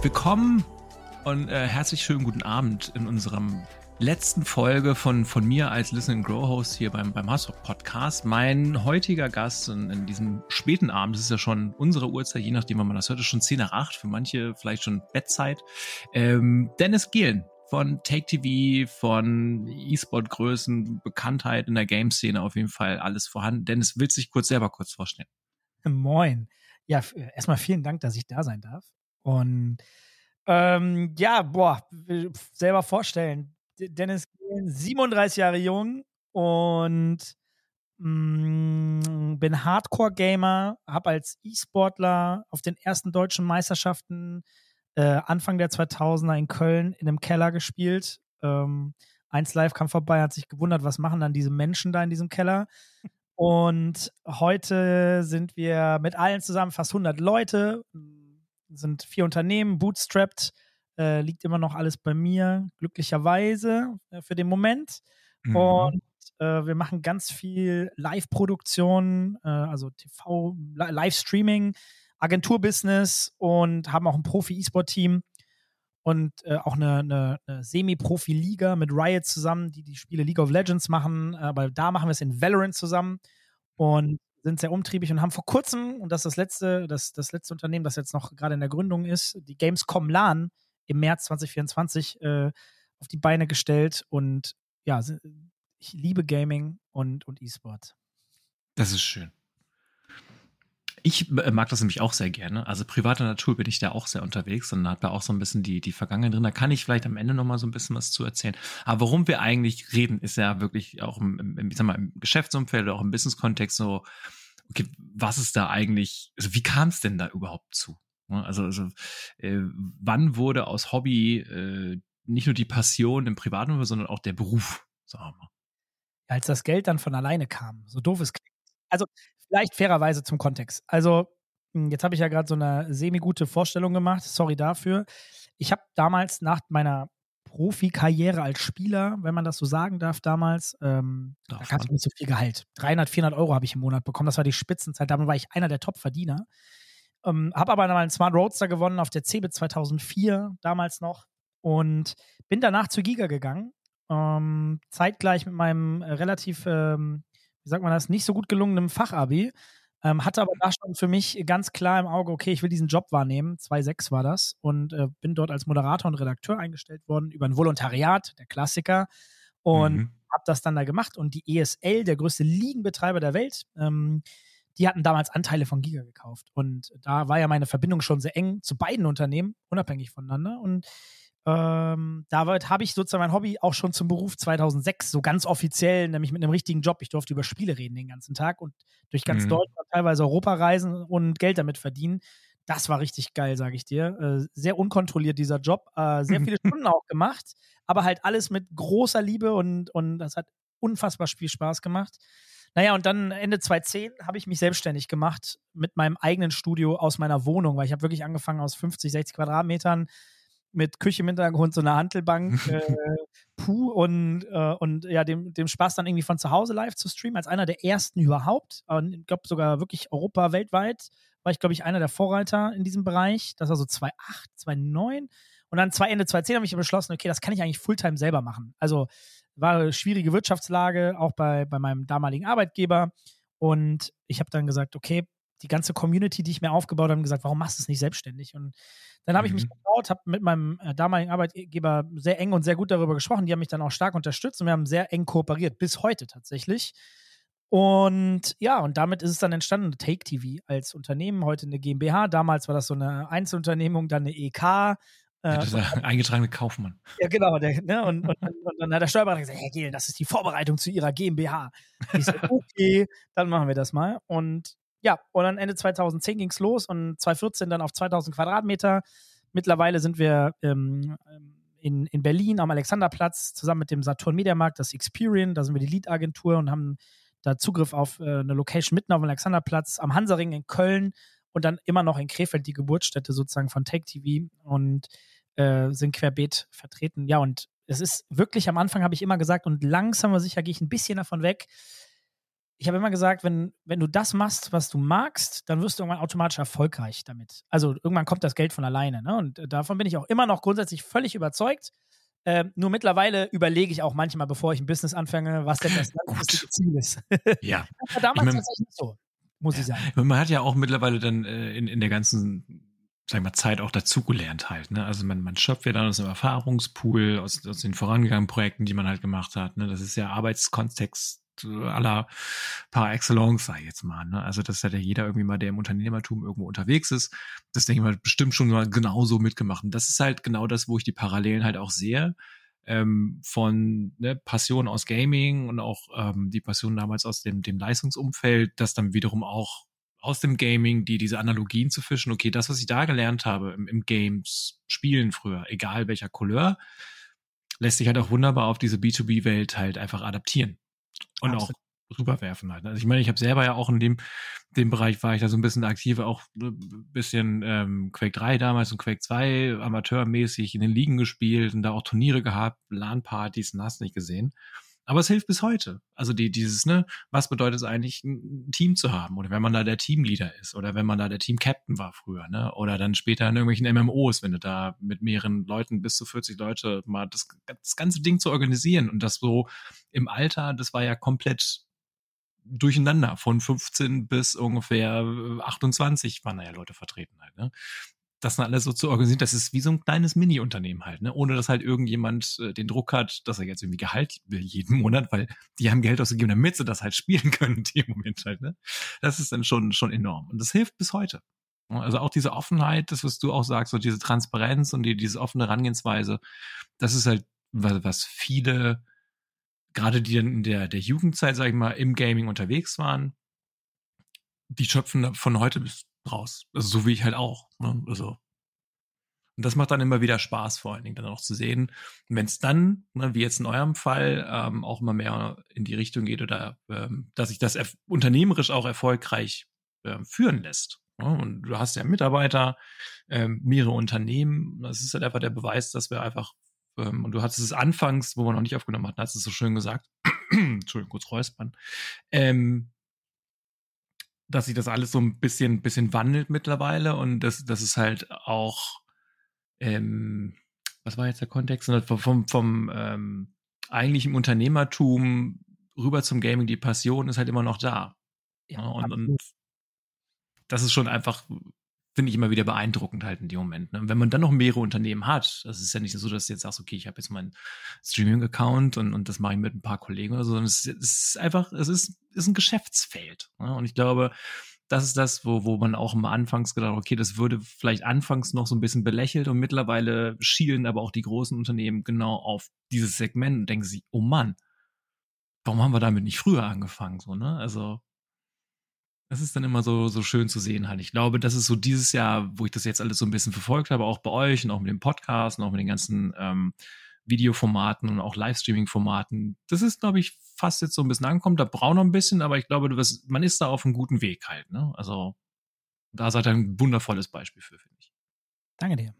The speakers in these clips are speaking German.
Willkommen und äh, herzlich schönen guten Abend in unserem letzten Folge von, von mir als Listen Grow Host hier beim, beim Hassrock Podcast. Mein heutiger Gast in, in diesem späten Abend, das ist ja schon unsere Uhrzeit, je nachdem, wann man das hört, ist schon 10 nach 8, für manche vielleicht schon Bettzeit. Ähm, Dennis Gehlen von Take TV, von E-Sport-Größen, Bekanntheit in der Game-Szene auf jeden Fall alles vorhanden. Dennis, willst du dich kurz selber kurz vorstellen? Moin. Ja, erstmal vielen Dank, dass ich da sein darf. Und ähm, ja, boah, selber vorstellen. Dennis 37 Jahre jung und mh, mm, bin Hardcore-Gamer, habe als E-Sportler auf den ersten deutschen Meisterschaften äh, Anfang der 2000er in Köln in einem Keller gespielt. Ähm, eins Live kam vorbei, hat sich gewundert, was machen dann diese Menschen da in diesem Keller. Und heute sind wir mit allen zusammen fast 100 Leute, sind vier Unternehmen, bootstrapped, äh, liegt immer noch alles bei mir, glücklicherweise äh, für den Moment. Mhm. Und äh, wir machen ganz viel Live-Produktion, äh, also TV, Livestreaming, Agenturbusiness und haben auch ein Profi-E-Sport-Team und äh, auch eine, eine, eine Semi-Profi-Liga mit Riot zusammen, die die Spiele League of Legends machen. Aber da machen wir es in Valorant zusammen und sind sehr umtriebig und haben vor kurzem, und das ist das letzte, das, das letzte Unternehmen, das jetzt noch gerade in der Gründung ist, die Gamescom LAN im März 2024 äh, auf die Beine gestellt. Und ja, ich liebe Gaming und, und E-Sport. Das ist schön. Ich äh, mag das nämlich auch sehr gerne. Also privater Natur bin ich da auch sehr unterwegs und da auch so ein bisschen die, die Vergangenheit drin. Da kann ich vielleicht am Ende noch mal so ein bisschen was zu erzählen. Aber worum wir eigentlich reden, ist ja wirklich auch im, im, ich sag mal, im Geschäftsumfeld oder auch im Business-Kontext so, okay, was ist da eigentlich, also wie kam es denn da überhaupt zu? Also, also äh, wann wurde aus Hobby äh, nicht nur die Passion im Privaten, sondern auch der Beruf, sagen wir mal. Als das Geld dann von alleine kam, so doof es klingt. Also vielleicht fairerweise zum Kontext. Also hm, jetzt habe ich ja gerade so eine semi-gute Vorstellung gemacht, sorry dafür. Ich habe damals nach meiner Profikarriere als Spieler, wenn man das so sagen darf, damals, ähm, da gab es nicht so viel Gehalt. 300, 400 Euro habe ich im Monat bekommen. Das war die Spitzenzeit. Damit war ich einer der Top-Verdiener. Ähm, habe aber mal einen Smart Roadster gewonnen auf der CeBIT 2004, damals noch. Und bin danach zu Giga gegangen. Ähm, zeitgleich mit meinem relativ, ähm, wie sagt man das, nicht so gut gelungenen Fachabi. Ähm, hatte aber da schon für mich ganz klar im Auge, okay, ich will diesen Job wahrnehmen. 2.6 war das. Und äh, bin dort als Moderator und Redakteur eingestellt worden über ein Volontariat, der Klassiker. Und mhm. habe das dann da gemacht. Und die ESL, der größte Ligenbetreiber der Welt, ähm, die hatten damals Anteile von Giga gekauft. Und da war ja meine Verbindung schon sehr eng zu beiden Unternehmen, unabhängig voneinander. Und ähm, da habe ich sozusagen mein Hobby auch schon zum Beruf 2006, so ganz offiziell, nämlich mit einem richtigen Job. Ich durfte über Spiele reden den ganzen Tag und durch ganz mhm. Deutschland, teilweise Europa reisen und Geld damit verdienen. Das war richtig geil, sage ich dir. Äh, sehr unkontrolliert dieser Job, äh, sehr viele Stunden auch gemacht, aber halt alles mit großer Liebe und, und das hat unfassbar viel Spaß gemacht. Naja, und dann Ende 2010 habe ich mich selbstständig gemacht mit meinem eigenen Studio aus meiner Wohnung, weil ich habe wirklich angefangen aus 50, 60 Quadratmetern mit Küche im Hintergrund, so einer Hantelbank, äh, puh, und, äh, und ja, dem, dem Spaß dann irgendwie von zu Hause live zu streamen, als einer der ersten überhaupt. Und ich glaube sogar wirklich Europa weltweit war ich, glaube ich, einer der Vorreiter in diesem Bereich. Das war so 2008, 2009. Und dann zwei Ende 2010 habe ich beschlossen, okay, das kann ich eigentlich Fulltime selber machen. Also war eine schwierige Wirtschaftslage, auch bei, bei meinem damaligen Arbeitgeber. Und ich habe dann gesagt, okay, die ganze Community, die ich mir aufgebaut habe, gesagt, warum machst du es nicht selbstständig? Und dann habe mhm. ich mich mhm. getraut, habe mit meinem äh, damaligen Arbeitgeber sehr eng und sehr gut darüber gesprochen. Die haben mich dann auch stark unterstützt und wir haben sehr eng kooperiert, bis heute tatsächlich. Und ja, und damit ist es dann entstanden, Take TV als Unternehmen, heute eine GmbH. Damals war das so eine Einzelunternehmung, dann eine EK äh, der eingetragene Kaufmann. Ja, genau. Der, ne, und, und, und, dann hat der Steuerberater gesagt, Herr Gehlen, das ist die Vorbereitung zu Ihrer GmbH. Ich so, okay, dann machen wir das mal. Und ja, und dann Ende 2010 ging's los und 2014 dann auf 2000 Quadratmeter. Mittlerweile sind wir ähm, in, in Berlin am Alexanderplatz zusammen mit dem Saturn Mediamarkt, das Experian, da sind wir die Lead-Agentur und haben da Zugriff auf äh, eine Location mitten auf dem Alexanderplatz, am Hansaring in Köln und dann immer noch in Krefeld die Geburtsstätte sozusagen von Take TV und äh, sind querbeet vertreten. Ja, und Es ist wirklich, am Anfang habe ich immer gesagt, und langsam aber sicher gehe ich ein bisschen davon weg. Ich habe immer gesagt, wenn, wenn du das machst, was du magst, dann wirst du irgendwann automatisch erfolgreich damit. Also irgendwann kommt das Geld von alleine. Ne? Und davon bin ich auch immer noch grundsätzlich völlig überzeugt. Äh, nur mittlerweile überlege ich auch manchmal, bevor ich ein Business anfange, was denn das Ziel ist. Ja. Das war damals ich mein, tatsächlich nicht so, muss ich sagen. Man hat ja auch mittlerweile dann äh, in, in der ganzen sag mal, Zeit auch dazugelernt halt. Ne? Also man, man schöpft ja dann aus dem Erfahrungspool, aus, aus den vorangegangenen Projekten, die man halt gemacht hat. Ne? Das ist ja Arbeitskontext aller par excellence, ich jetzt mal. Ne? Also das hat ja jeder irgendwie mal, der im Unternehmertum irgendwo unterwegs ist. Das denke ich mal bestimmt schon mal genauso mitgemacht. Und das ist halt genau das, wo ich die Parallelen halt auch sehe. Ähm, von ne, Passion aus Gaming und auch ähm, die Passion damals aus dem, dem Leistungsumfeld, das dann wiederum auch aus dem Gaming, die diese Analogien zu fischen. Okay, das, was ich da gelernt habe im, im Games, Spielen früher, egal welcher Couleur, lässt sich halt auch wunderbar auf diese B2B-Welt halt einfach adaptieren und Absolut. auch rüberwerfen halt. Also ich meine, ich habe selber ja auch in dem, dem Bereich war ich da so ein bisschen aktiv, auch ein bisschen ähm, Quake 3 damals und Quake 2 amateurmäßig in den Ligen gespielt und da auch Turniere gehabt, LAN-Partys und hast nicht gesehen. Aber es hilft bis heute. Also die, dieses, ne, was bedeutet es eigentlich, ein Team zu haben? Oder wenn man da der Teamleader ist oder wenn man da der Team-Captain war früher, ne? Oder dann später in irgendwelchen MMOs, wenn du da mit mehreren Leuten, bis zu 40 Leute, mal das, das ganze Ding zu organisieren und das so im Alter, das war ja komplett durcheinander. Von 15 bis ungefähr 28 waren da ja Leute vertreten halt. Ne? Das dann alles so zu organisieren, das ist wie so ein kleines Mini-Unternehmen halt, ne? Ohne dass halt irgendjemand äh, den Druck hat, dass er jetzt irgendwie Gehalt will jeden Monat, weil die haben Geld ausgegeben, damit sie das halt spielen können in dem Moment halt, ne? Das ist dann schon, schon enorm. Und das hilft bis heute. Also auch diese Offenheit, das, was du auch sagst, so diese Transparenz und die, diese offene Herangehensweise, das ist halt, was, was viele, gerade die in der, der Jugendzeit, sag ich mal, im Gaming unterwegs waren, die schöpfen von heute bis raus. Also so wie ich halt auch. Ne? Also und das macht dann immer wieder Spaß, vor allen Dingen dann auch zu sehen. Wenn es dann, ne, wie jetzt in eurem Fall, ähm, auch immer mehr in die Richtung geht oder ähm, dass sich das unternehmerisch auch erfolgreich äh, führen lässt. Ne? Und du hast ja Mitarbeiter, ähm, mehrere Unternehmen. Das ist halt einfach der Beweis, dass wir einfach, ähm, und du hattest es anfangs, wo wir noch nicht aufgenommen hatten, hast du es so schön gesagt. Entschuldigung, kurz räuspern. Ähm, dass sich das alles so ein bisschen, bisschen wandelt mittlerweile und das, das ist halt auch, ähm, was war jetzt der Kontext? Vom, vom ähm, eigentlichen Unternehmertum rüber zum Gaming, die Passion ist halt immer noch da. Ja, und, und das ist schon einfach finde ich immer wieder beeindruckend halt in dem Moment. Ne? Wenn man dann noch mehrere Unternehmen hat, das ist ja nicht so, dass du jetzt sagst, okay, ich habe jetzt meinen Streaming-Account und, und das mache ich mit ein paar Kollegen oder so, sondern es, es ist einfach, es ist, ist ein Geschäftsfeld. Ne? Und ich glaube, das ist das, wo, wo man auch immer anfangs gedacht hat, okay, das würde vielleicht anfangs noch so ein bisschen belächelt und mittlerweile schielen aber auch die großen Unternehmen genau auf dieses Segment und denken sich, oh Mann, warum haben wir damit nicht früher angefangen? So, ne? Also, das ist dann immer so, so schön zu sehen halt. Ich glaube, das ist so dieses Jahr, wo ich das jetzt alles so ein bisschen verfolgt habe, auch bei euch und auch mit dem Podcast und auch mit den ganzen ähm, Videoformaten und auch Livestreaming-Formaten. Das ist, glaube ich, fast jetzt so ein bisschen angekommen. Da braucht noch ein bisschen, aber ich glaube, das, man ist da auf einem guten Weg halt. Ne? Also da seid ihr ein wundervolles Beispiel für, finde ich. Danke dir.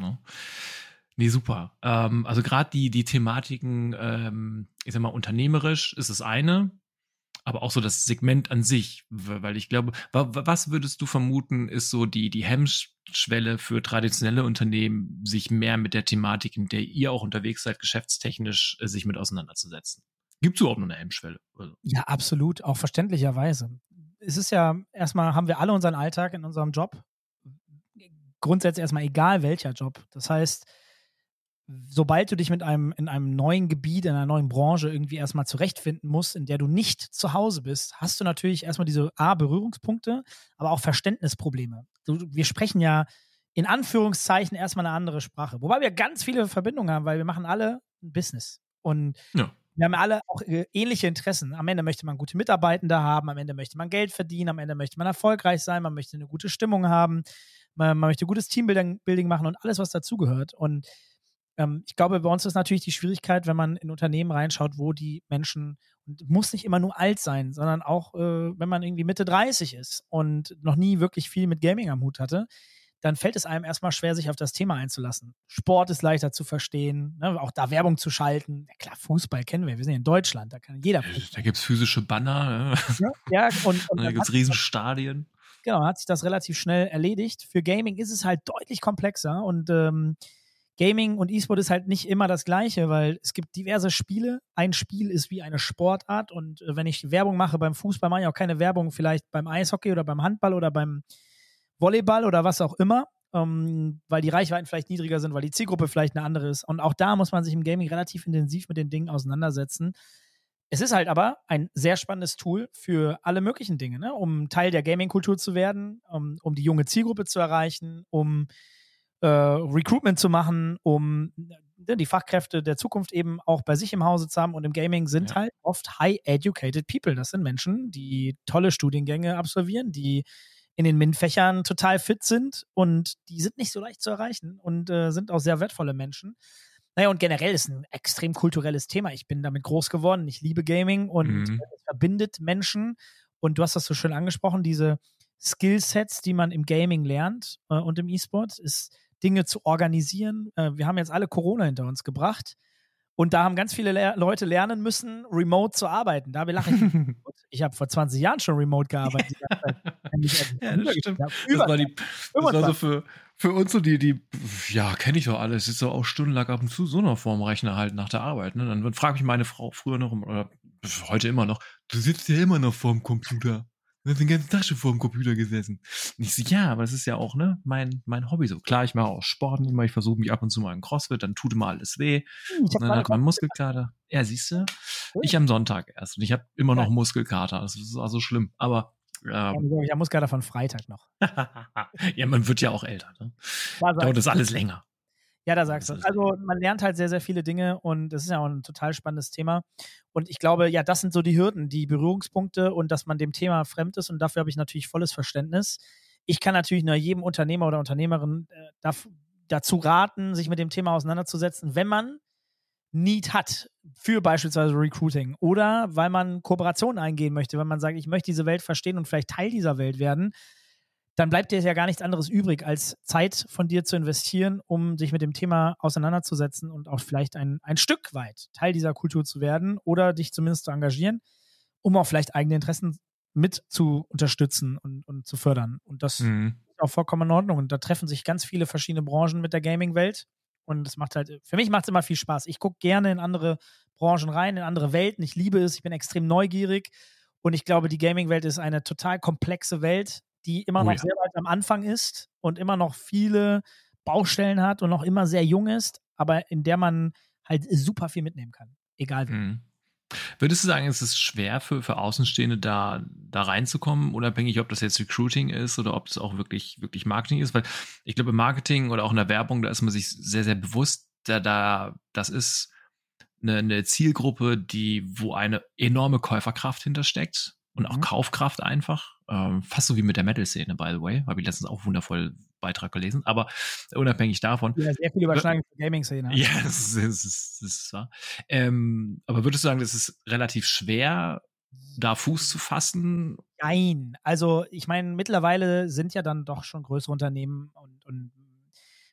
Ja. Nee, super. Ähm, also gerade die, die Thematiken, ähm, ich sag mal, unternehmerisch ist das eine aber auch so das Segment an sich, weil ich glaube, was würdest du vermuten, ist so die, die Hemmschwelle für traditionelle Unternehmen, sich mehr mit der Thematik, in der ihr auch unterwegs seid, geschäftstechnisch äh, sich mit auseinanderzusetzen? Gibt es überhaupt noch eine Hemmschwelle? Also ja, absolut, auch verständlicherweise. Es ist ja, erstmal haben wir alle unseren Alltag in unserem Job. Grundsätzlich erstmal egal welcher Job. Das heißt, sobald du dich mit einem in einem neuen Gebiet, in einer neuen Branche irgendwie erstmal zurechtfinden musst, in der du nicht zu Hause bist, hast du natürlich erstmal diese A, Berührungspunkte, aber auch Verständnisprobleme. Du, wir sprechen ja in Anführungszeichen erstmal eine andere Sprache. Wobei wir ganz viele Verbindungen haben, weil wir machen alle ein Business. Und ja. wir haben alle auch äh, ähnliche Interessen. Am Ende möchte man gute Mitarbeitende haben, am Ende möchte man Geld verdienen, am Ende möchte man erfolgreich sein, man möchte eine gute Stimmung haben, man, man möchte gutes Teambuilding machen und alles, was dazugehört. Und ähm, ich glaube, bei uns ist natürlich die Schwierigkeit, wenn man in Unternehmen reinschaut, wo die Menschen, und muss nicht immer nur alt sein, sondern auch, äh, wenn man irgendwie Mitte 30 ist und noch nie wirklich viel mit Gaming am Hut hatte, dann fällt es einem erstmal schwer, sich auf das Thema einzulassen. Sport ist leichter zu verstehen, ne? auch da Werbung zu schalten. Ja, klar, Fußball kennen wir, wir sind in Deutschland, da kann jeder Fußball. Da gibt es physische Banner. Ja, ja und, und da gibt es Riesenstadien. Genau, hat sich das relativ schnell erledigt. Für Gaming ist es halt deutlich komplexer und ähm, Gaming und E-Sport ist halt nicht immer das Gleiche, weil es gibt diverse Spiele. Ein Spiel ist wie eine Sportart und äh, wenn ich Werbung mache beim Fußball, mache ich auch keine Werbung vielleicht beim Eishockey oder beim Handball oder beim Volleyball oder was auch immer, ähm, weil die Reichweiten vielleicht niedriger sind, weil die Zielgruppe vielleicht eine andere ist. Und auch da muss man sich im Gaming relativ intensiv mit den Dingen auseinandersetzen. Es ist halt aber ein sehr spannendes Tool für alle möglichen Dinge, ne? um Teil der Gaming-Kultur zu werden, um, um die junge Zielgruppe zu erreichen, um äh, Recruitment zu machen, um ne, die Fachkräfte der Zukunft eben auch bei sich im Hause zu haben. Und im Gaming sind ja. halt oft high-educated people. Das sind Menschen, die tolle Studiengänge absolvieren, die in den MINT-Fächern total fit sind und die sind nicht so leicht zu erreichen und äh, sind auch sehr wertvolle Menschen. Naja, und generell ist ein extrem kulturelles Thema. Ich bin damit groß geworden. Ich liebe Gaming und mhm. es verbindet Menschen. Und du hast das so schön angesprochen, diese Skillsets, die man im Gaming lernt äh, und im E-Sport, ist Dinge zu organisieren. Äh, wir haben jetzt alle Corona hinter uns gebracht. Und da haben ganz viele Le Leute lernen müssen, remote zu arbeiten. Da lache ich. ich habe vor 20 Jahren schon remote gearbeitet. ja, das stimmt. Das war, die, das war so für, für uns so die, die ja, kenne ich doch alles. Ist so auch stundenlang ab und zu so noch vorm Rechner halt nach der Arbeit. Ne? Dann frage ich meine Frau früher noch, oder heute immer noch, du sitzt ja immer noch vorm Computer. Du hast den ganzen Tag schon vor dem Computer gesessen. Und ich so, ja, aber das ist ja auch, ne, mein, mein Hobby so. Klar, ich mache auch Sport immer, ich versuche mich ab und zu mal in Crossfit, dann tut immer alles weh. Hm, und dann hat man Muskelkater. Ja, siehst du? Ich am Sonntag erst und ich habe immer noch Muskelkater. Das ist also schlimm. Aber ähm, ich habe Muskelkater von Freitag noch. ja, man wird ja auch älter. Ne? Dauert das alles länger. Ja, da sagst du. Also man lernt halt sehr, sehr viele Dinge und das ist ja auch ein total spannendes Thema. Und ich glaube, ja, das sind so die Hürden, die Berührungspunkte und dass man dem Thema fremd ist und dafür habe ich natürlich volles Verständnis. Ich kann natürlich nur jedem Unternehmer oder Unternehmerin äh, dazu raten, sich mit dem Thema auseinanderzusetzen, wenn man Need hat für beispielsweise Recruiting oder weil man Kooperationen eingehen möchte, wenn man sagt, ich möchte diese Welt verstehen und vielleicht Teil dieser Welt werden, dann bleibt dir ja gar nichts anderes übrig, als Zeit von dir zu investieren, um sich mit dem Thema auseinanderzusetzen und auch vielleicht ein, ein Stück weit Teil dieser Kultur zu werden oder dich zumindest zu engagieren, um auch vielleicht eigene Interessen mit zu unterstützen und, und zu fördern. Und das mhm. ist auch vollkommen in Ordnung. Und da treffen sich ganz viele verschiedene Branchen mit der Gaming-Welt. Und es macht halt, für mich macht es immer viel Spaß. Ich gucke gerne in andere Branchen rein, in andere Welten. Ich liebe es, ich bin extrem neugierig. Und ich glaube, die Gaming-Welt ist eine total komplexe Welt, die immer oh, noch ja. sehr weit am Anfang ist und immer noch viele Baustellen hat und noch immer sehr jung ist, aber in der man halt super viel mitnehmen kann. Egal wie. Mhm. Würdest du sagen, es ist schwer für, für Außenstehende da, da reinzukommen, unabhängig, ob das jetzt Recruiting ist oder ob das auch wirklich, wirklich Marketing ist? Weil ich glaube, im Marketing oder auch in der Werbung, da ist man sich sehr, sehr bewusst, da, da das ist eine, eine Zielgruppe, die, wo eine enorme Käuferkraft hintersteckt und auch mhm. Kaufkraft einfach. Ähm, fast so wie mit der Metal-Szene, by the way. Habe ich letztens auch wundervoll Beitrag gelesen. Aber unabhängig davon. Ja, sehr viel Überschneidung zur Gaming-Szene. Ja, das ist, das ist, das ist wahr. Ähm, aber würdest du sagen, das ist relativ schwer, da Fuß zu fassen? Nein. Also, ich meine, mittlerweile sind ja dann doch schon größere Unternehmen und, und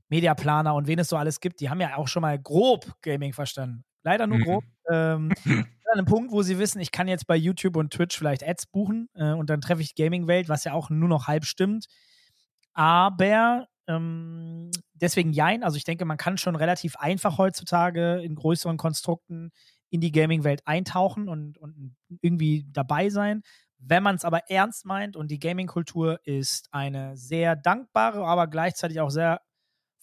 Mediaplaner und wen es so alles gibt, die haben ja auch schon mal grob Gaming verstanden. Leider nur mhm. grob. ähm, an einem Punkt, wo sie wissen, ich kann jetzt bei YouTube und Twitch vielleicht Ads buchen äh, und dann treffe ich Gaming-Welt, was ja auch nur noch halb stimmt. Aber ähm, deswegen jein. Also ich denke, man kann schon relativ einfach heutzutage in größeren Konstrukten in die Gaming-Welt eintauchen und, und irgendwie dabei sein. Wenn man es aber ernst meint und die Gaming-Kultur ist eine sehr dankbare, aber gleichzeitig auch sehr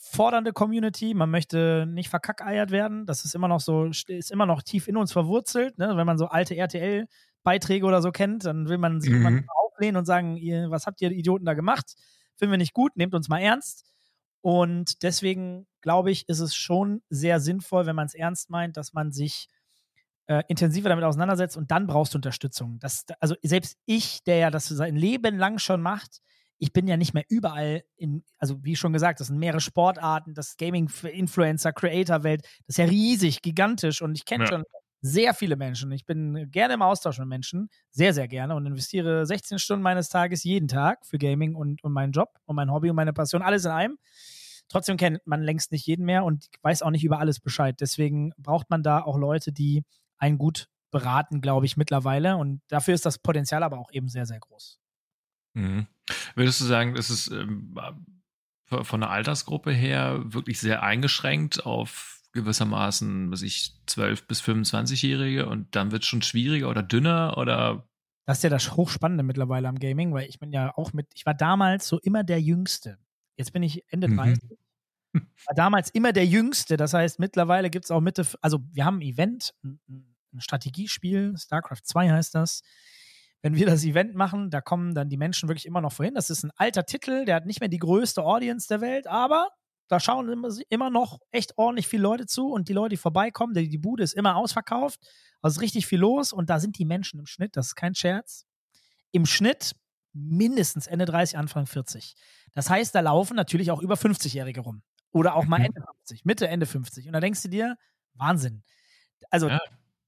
fordernde Community. Man möchte nicht verkackeiert werden. Das ist immer noch so, ist immer noch tief in uns verwurzelt. Ne? Wenn man so alte RTL-Beiträge oder so kennt, dann will man sich mhm. auflehnen und sagen, ihr, was habt ihr Idioten da gemacht? Finden wir nicht gut, nehmt uns mal ernst. Und deswegen glaube ich, ist es schon sehr sinnvoll, wenn man es ernst meint, dass man sich äh, intensiver damit auseinandersetzt und dann brauchst du Unterstützung. Das, also selbst ich, der ja das sein Leben lang schon macht, ich bin ja nicht mehr überall in, also wie schon gesagt, das sind mehrere Sportarten, das Gaming-Influencer, Creator-Welt, das ist ja riesig, gigantisch und ich kenne ja. schon sehr viele Menschen. Ich bin gerne im Austausch mit Menschen, sehr, sehr gerne und investiere 16 Stunden meines Tages jeden Tag für Gaming und, und meinen Job und mein Hobby und meine Passion, alles in einem. Trotzdem kennt man längst nicht jeden mehr und weiß auch nicht über alles Bescheid. Deswegen braucht man da auch Leute, die einen gut beraten, glaube ich, mittlerweile. Und dafür ist das Potenzial aber auch eben sehr, sehr groß. Mhm. Würdest du sagen, das ist ähm, von der Altersgruppe her wirklich sehr eingeschränkt auf gewissermaßen, was ich, 12- bis 25-Jährige und dann wird es schon schwieriger oder dünner oder? Das ist ja das Hochspannende mittlerweile am Gaming, weil ich bin ja auch mit, ich war damals so immer der Jüngste. Jetzt bin ich Ende 30. Mhm. War damals immer der Jüngste. Das heißt, mittlerweile gibt es auch Mitte, also wir haben ein Event, ein, ein Strategiespiel, StarCraft 2 heißt das. Wenn wir das Event machen, da kommen dann die Menschen wirklich immer noch vorhin. Das ist ein alter Titel, der hat nicht mehr die größte Audience der Welt, aber da schauen immer, noch echt ordentlich viele Leute zu und die Leute, die vorbeikommen, die, die Bude ist immer ausverkauft. Also richtig viel los und da sind die Menschen im Schnitt, das ist kein Scherz, im Schnitt mindestens Ende 30, Anfang 40. Das heißt, da laufen natürlich auch über 50-Jährige rum. Oder auch mal mhm. Ende 50, Mitte, Ende 50. Und da denkst du dir, Wahnsinn. Also, ja.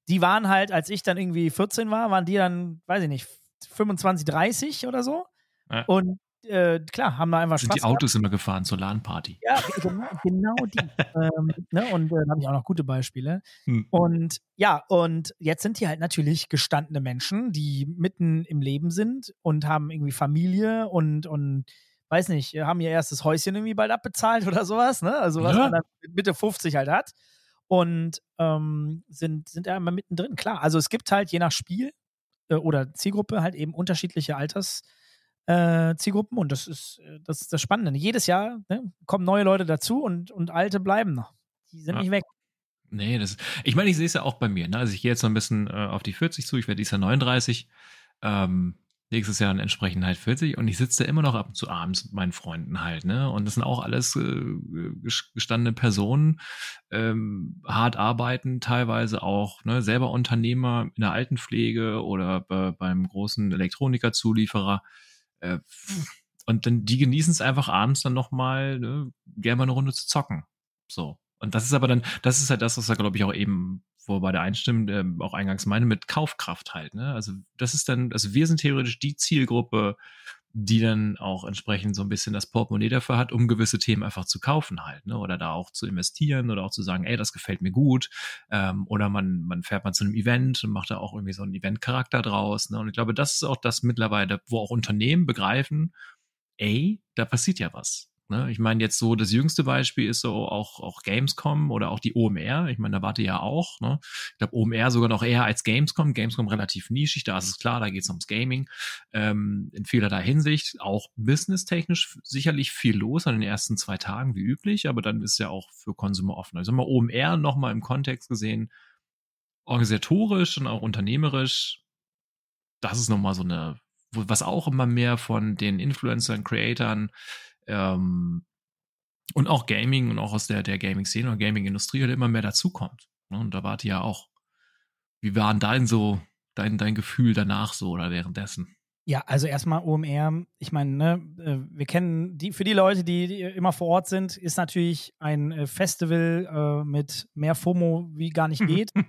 Die waren halt, als ich dann irgendwie 14 war, waren die dann, weiß ich nicht, 25, 30 oder so. Ja. Und äh, klar, haben da einfach Sind Spaß. die Autos gehabt. immer gefahren zur LAN-Party. Ja, genau, genau die. ähm, ne? Und äh, da habe ich auch noch gute Beispiele. Hm. Und ja, und jetzt sind die halt natürlich gestandene Menschen, die mitten im Leben sind und haben irgendwie Familie und, und weiß nicht, haben ihr erstes Häuschen irgendwie bald abbezahlt oder sowas, ne? Also was ja. man dann Mitte 50 halt hat. Und ähm, sind, sind ja immer mittendrin. Klar, also es gibt halt je nach Spiel äh, oder Zielgruppe halt eben unterschiedliche Alters äh, Zielgruppen und das ist, äh, das ist das Spannende. Jedes Jahr ne, kommen neue Leute dazu und, und alte bleiben noch. Die sind ja. nicht weg. Nee, das ich meine, ich sehe es ja auch bei mir. Ne? Also ich gehe jetzt noch ein bisschen äh, auf die 40 zu, ich werde dieses Jahr 39. Ähm, nächstes Jahr dann entsprechend halt 40 und ich sitze da immer noch ab und zu abends mit meinen Freunden halt, ne? Und das sind auch alles äh, gestandene Personen, ähm, hart arbeiten, teilweise auch, ne, selber Unternehmer in der Altenpflege oder bei, beim großen Elektronika-Zulieferer. Äh, und dann, die genießen es einfach abends dann nochmal, ne, gerne mal eine Runde zu zocken. So. Und das ist aber dann, das ist halt das, was er, glaube ich, auch eben, wo bei der einstimmt, äh, auch eingangs meine, mit Kaufkraft halt, ne? Also, das ist dann, also wir sind theoretisch die Zielgruppe, die dann auch entsprechend so ein bisschen das Portemonnaie dafür hat, um gewisse Themen einfach zu kaufen halt, ne? Oder da auch zu investieren oder auch zu sagen, ey, das gefällt mir gut. Ähm, oder man, man fährt mal zu einem Event und macht da auch irgendwie so einen Event-Charakter draus. Ne? Und ich glaube, das ist auch das mittlerweile, wo auch Unternehmen begreifen, ey, da passiert ja was. Ne? Ich meine, jetzt so das jüngste Beispiel ist so auch, auch Gamescom oder auch die OMR. Ich meine, da warte ja auch. Ne? Ich glaube, OMR sogar noch eher als Gamescom. Gamescom relativ nischig, da ist es klar, da geht es ums Gaming. Ähm, in vielerlei Hinsicht, auch businesstechnisch sicherlich viel los an den ersten zwei Tagen wie üblich, aber dann ist ja auch für Konsumer offen. Also mal OMR nochmal im Kontext gesehen, organisatorisch und auch unternehmerisch, das ist nochmal so eine, was auch immer mehr von den Influencern, Creatoren, ähm, und auch Gaming und auch aus der, der Gaming-Szene und Gaming-Industrie halt immer mehr dazukommt. Ne? Und da wart ihr ja auch. Wie war denn dein so, dein, dein Gefühl danach so oder währenddessen? Ja, also erstmal OMR, ich meine, ne, äh, wir kennen die, für die Leute, die, die, immer vor Ort sind, ist natürlich ein äh, Festival äh, mit mehr FOMO wie gar nicht geht.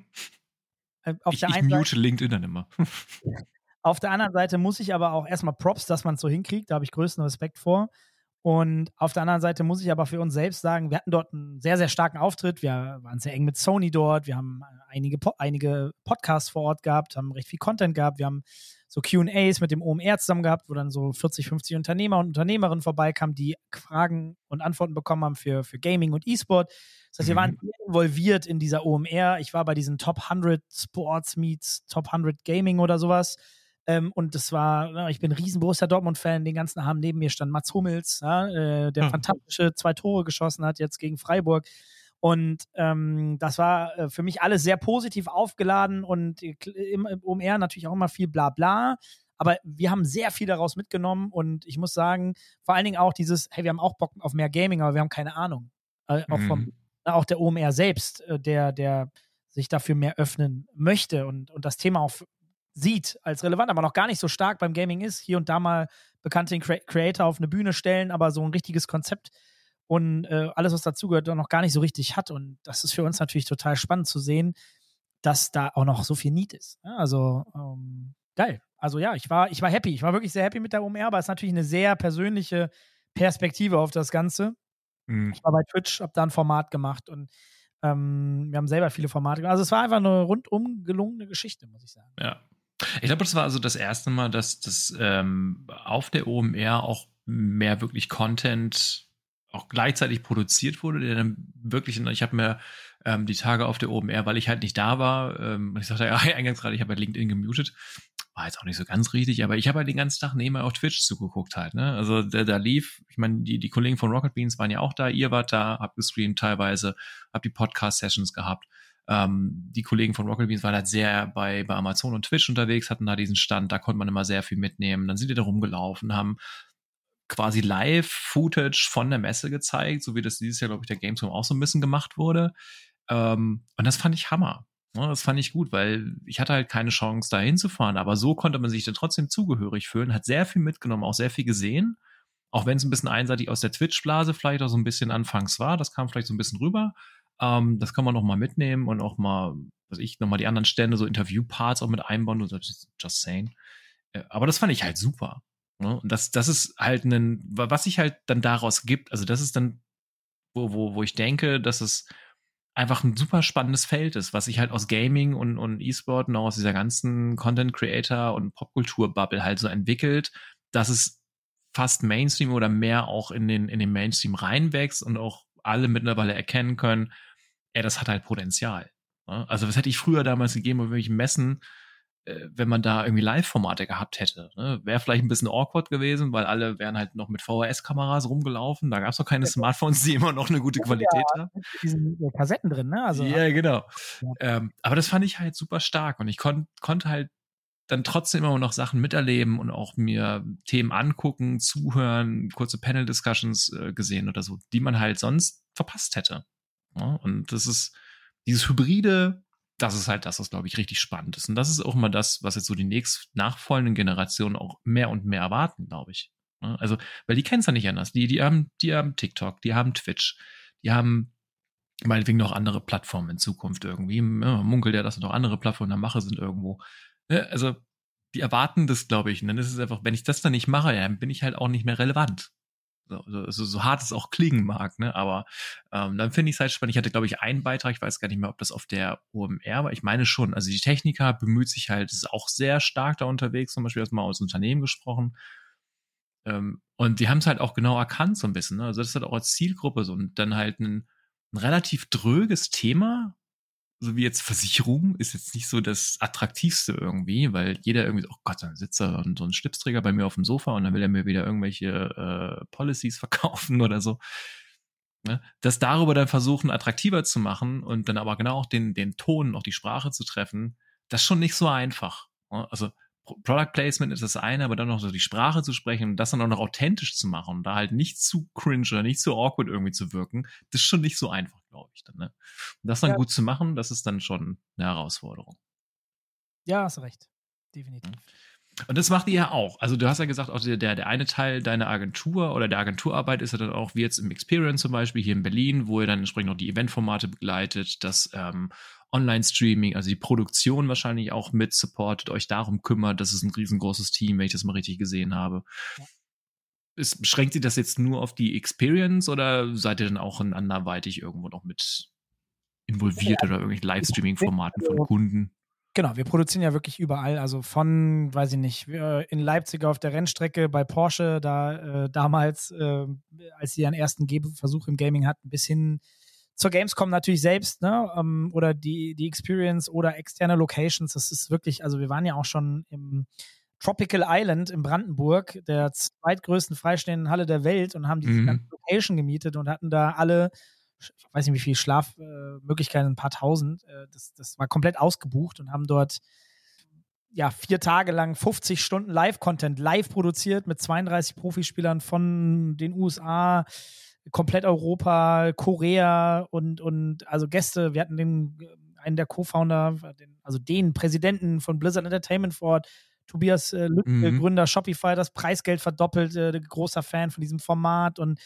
Äh, auf ich, der ich einen mute Seite, LinkedIn dann immer. auf der anderen Seite muss ich aber auch erstmal Props, dass man es so hinkriegt, da habe ich größten Respekt vor. Und auf der anderen Seite muss ich aber für uns selbst sagen, wir hatten dort einen sehr, sehr starken Auftritt. Wir waren sehr eng mit Sony dort. Wir haben einige, einige Podcasts vor Ort gehabt, haben recht viel Content gehabt. Wir haben so QAs mit dem OMR zusammen gehabt, wo dann so 40, 50 Unternehmer und Unternehmerinnen vorbeikamen, die Fragen und Antworten bekommen haben für, für Gaming und E-Sport. Das heißt, wir waren mhm. involviert in dieser OMR. Ich war bei diesen Top 100 Sports Meets, Top 100 Gaming oder sowas. Ähm, und das war, ich bin ein riesen Borussia Dortmund-Fan. Den ganzen Abend neben mir stand Mats Hummels, ja, äh, der mhm. fantastische zwei Tore geschossen hat jetzt gegen Freiburg. Und ähm, das war äh, für mich alles sehr positiv aufgeladen und im, im OMR natürlich auch immer viel Blabla. Aber wir haben sehr viel daraus mitgenommen und ich muss sagen, vor allen Dingen auch dieses, hey, wir haben auch Bock auf mehr Gaming, aber wir haben keine Ahnung. Äh, auch, vom, mhm. auch der OMR selbst, äh, der, der sich dafür mehr öffnen möchte und, und das Thema auch sieht als relevant, aber noch gar nicht so stark beim Gaming ist. Hier und da mal bekannte Creator auf eine Bühne stellen, aber so ein richtiges Konzept und äh, alles, was dazugehört, noch gar nicht so richtig hat. Und das ist für uns natürlich total spannend zu sehen, dass da auch noch so viel Need ist. Ja, also ähm, geil. Also ja, ich war, ich war happy. Ich war wirklich sehr happy mit der OMR, aber es ist natürlich eine sehr persönliche Perspektive auf das Ganze. Mhm. Ich war bei Twitch, habe da ein Format gemacht und ähm, wir haben selber viele Formate gemacht. Also es war einfach eine rundum gelungene Geschichte, muss ich sagen. Ja. Ich glaube, das war also das erste Mal, dass das ähm, auf der OMR auch mehr wirklich Content auch gleichzeitig produziert wurde, der dann wirklich, ich habe mir ähm, die Tage auf der OMR, weil ich halt nicht da war, ähm, ich sagte ja eingangs gerade, ich habe halt LinkedIn gemutet, war jetzt auch nicht so ganz richtig, aber ich habe halt den ganzen Tag nebenbei auf Twitch zugeguckt halt, ne? Also da, da lief, ich meine, die, die Kollegen von Rocket Beans waren ja auch da, ihr wart da, habt gestreamt teilweise, habt die Podcast-Sessions gehabt. Ähm, die Kollegen von Rocket Beans waren halt sehr bei, bei Amazon und Twitch unterwegs, hatten da diesen Stand, da konnte man immer sehr viel mitnehmen. Dann sind die da rumgelaufen, haben quasi Live-Footage von der Messe gezeigt, so wie das dieses Jahr, glaube ich, der Gamescom auch so ein bisschen gemacht wurde. Ähm, und das fand ich Hammer. Das fand ich gut, weil ich hatte halt keine Chance, da hinzufahren. Aber so konnte man sich dann trotzdem zugehörig fühlen, hat sehr viel mitgenommen, auch sehr viel gesehen. Auch wenn es ein bisschen einseitig aus der Twitch-Blase vielleicht auch so ein bisschen anfangs war, das kam vielleicht so ein bisschen rüber. Ähm, das kann man noch mal mitnehmen und auch mal, was ich, noch mal die anderen Stände, so Interview-Parts auch mit einbauen und just saying. Äh, aber das fand ich halt super. Ne? Und das, das ist halt ein, was sich halt dann daraus gibt, also das ist dann, wo, wo, wo ich denke, dass es einfach ein super spannendes Feld ist, was sich halt aus Gaming und, und E-Sport und auch aus dieser ganzen Content Creator und Popkultur-Bubble halt so entwickelt, dass es fast Mainstream oder mehr auch in den, in den Mainstream reinwächst und auch alle mittlerweile erkennen können, ja, das hat halt Potenzial. Ne? Also, was hätte ich früher damals gegeben, auf irgendwelchen Messen, äh, wenn man da irgendwie Live-Formate gehabt hätte. Ne? Wäre vielleicht ein bisschen awkward gewesen, weil alle wären halt noch mit VHS-Kameras rumgelaufen. Da gab es doch keine Smartphones, die immer noch eine gute Qualität ja, haben. Diesen Kassetten drin, ne? Also, ja, genau. Ja. Ähm, aber das fand ich halt super stark und ich kon konnte halt dann trotzdem immer noch Sachen miterleben und auch mir Themen angucken, zuhören, kurze Panel-Discussions äh, gesehen oder so, die man halt sonst verpasst hätte. Ja? Und das ist dieses hybride das ist halt das, was, glaube ich, richtig spannend ist. Und das ist auch mal das, was jetzt so die nächst nachfolgenden Generationen auch mehr und mehr erwarten, glaube ich. Ne? Also, weil die kennen es ja nicht anders. Die, die haben, die haben TikTok, die haben Twitch, die haben meinetwegen noch andere Plattformen in Zukunft irgendwie. Ja, munkelt ja, dass noch andere Plattformen der Mache sind irgendwo. Also, die erwarten das, glaube ich. Und dann ist es einfach, wenn ich das dann nicht mache, dann bin ich halt auch nicht mehr relevant. So, so, so hart es auch klingen mag, ne? Aber ähm, dann finde ich es halt spannend. Ich hatte, glaube ich, einen Beitrag, ich weiß gar nicht mehr, ob das auf der OMR war. Ich meine schon. Also die Techniker bemüht sich halt, ist auch sehr stark da unterwegs, zum Beispiel erstmal aus Unternehmen gesprochen. Ähm, und die haben es halt auch genau erkannt, so ein bisschen. Ne? Also das ist halt auch als Zielgruppe so. Und dann halt ein, ein relativ dröges Thema, so wie jetzt Versicherung ist jetzt nicht so das attraktivste irgendwie, weil jeder irgendwie oh Gott, dann sitzt da so ein Schlipsträger bei mir auf dem Sofa und dann will er mir wieder irgendwelche äh, Policies verkaufen oder so. Ne? Das darüber dann versuchen, attraktiver zu machen und dann aber genau auch den, den Ton, auch die Sprache zu treffen, das ist schon nicht so einfach. Ne? Also Product Placement ist das eine, aber dann noch so die Sprache zu sprechen und das dann auch noch authentisch zu machen und da halt nicht zu cringe oder nicht zu awkward irgendwie zu wirken, das ist schon nicht so einfach, glaube ich. Dann, ne? Und das dann ja. gut zu machen, das ist dann schon eine Herausforderung. Ja, hast recht. Definitiv. Und das macht ihr ja auch. Also du hast ja gesagt, auch der, der eine Teil deiner Agentur oder der Agenturarbeit ist ja dann auch wie jetzt im Experience zum Beispiel hier in Berlin, wo ihr dann entsprechend auch die Eventformate begleitet, das ähm, Online-Streaming, also die Produktion wahrscheinlich auch mit supportet, euch darum kümmert. Das ist ein riesengroßes Team, wenn ich das mal richtig gesehen habe. Ja. Ist, beschränkt sie das jetzt nur auf die Experience oder seid ihr dann auch in anderweitig irgendwo noch mit involviert ja, oder irgendwelchen Livestreaming-Formaten von Kunden? Genau, wir produzieren ja wirklich überall. Also von, weiß ich nicht, in Leipzig auf der Rennstrecke bei Porsche, da äh, damals, äh, als sie ihren ersten Versuch im Gaming hatten, bis hin zur Gamescom natürlich selbst, ne? Ähm, oder die, die Experience oder externe Locations. Das ist wirklich, also wir waren ja auch schon im Tropical Island in Brandenburg, der zweitgrößten freistehenden Halle der Welt und haben diese mhm. ganze Location gemietet und hatten da alle ich weiß nicht wie viele Schlafmöglichkeiten, ein paar tausend. Äh, das, das war komplett ausgebucht und haben dort ja vier Tage lang 50 Stunden Live-Content live produziert mit 32 Profispielern von den USA, komplett Europa, Korea und, und also Gäste. Wir hatten den, einen der Co-Founder, also den Präsidenten von Blizzard Entertainment vor Ort, Tobias äh, Lüttke, mhm. Gründer Shopify, das Preisgeld verdoppelt, äh, großer Fan von diesem Format und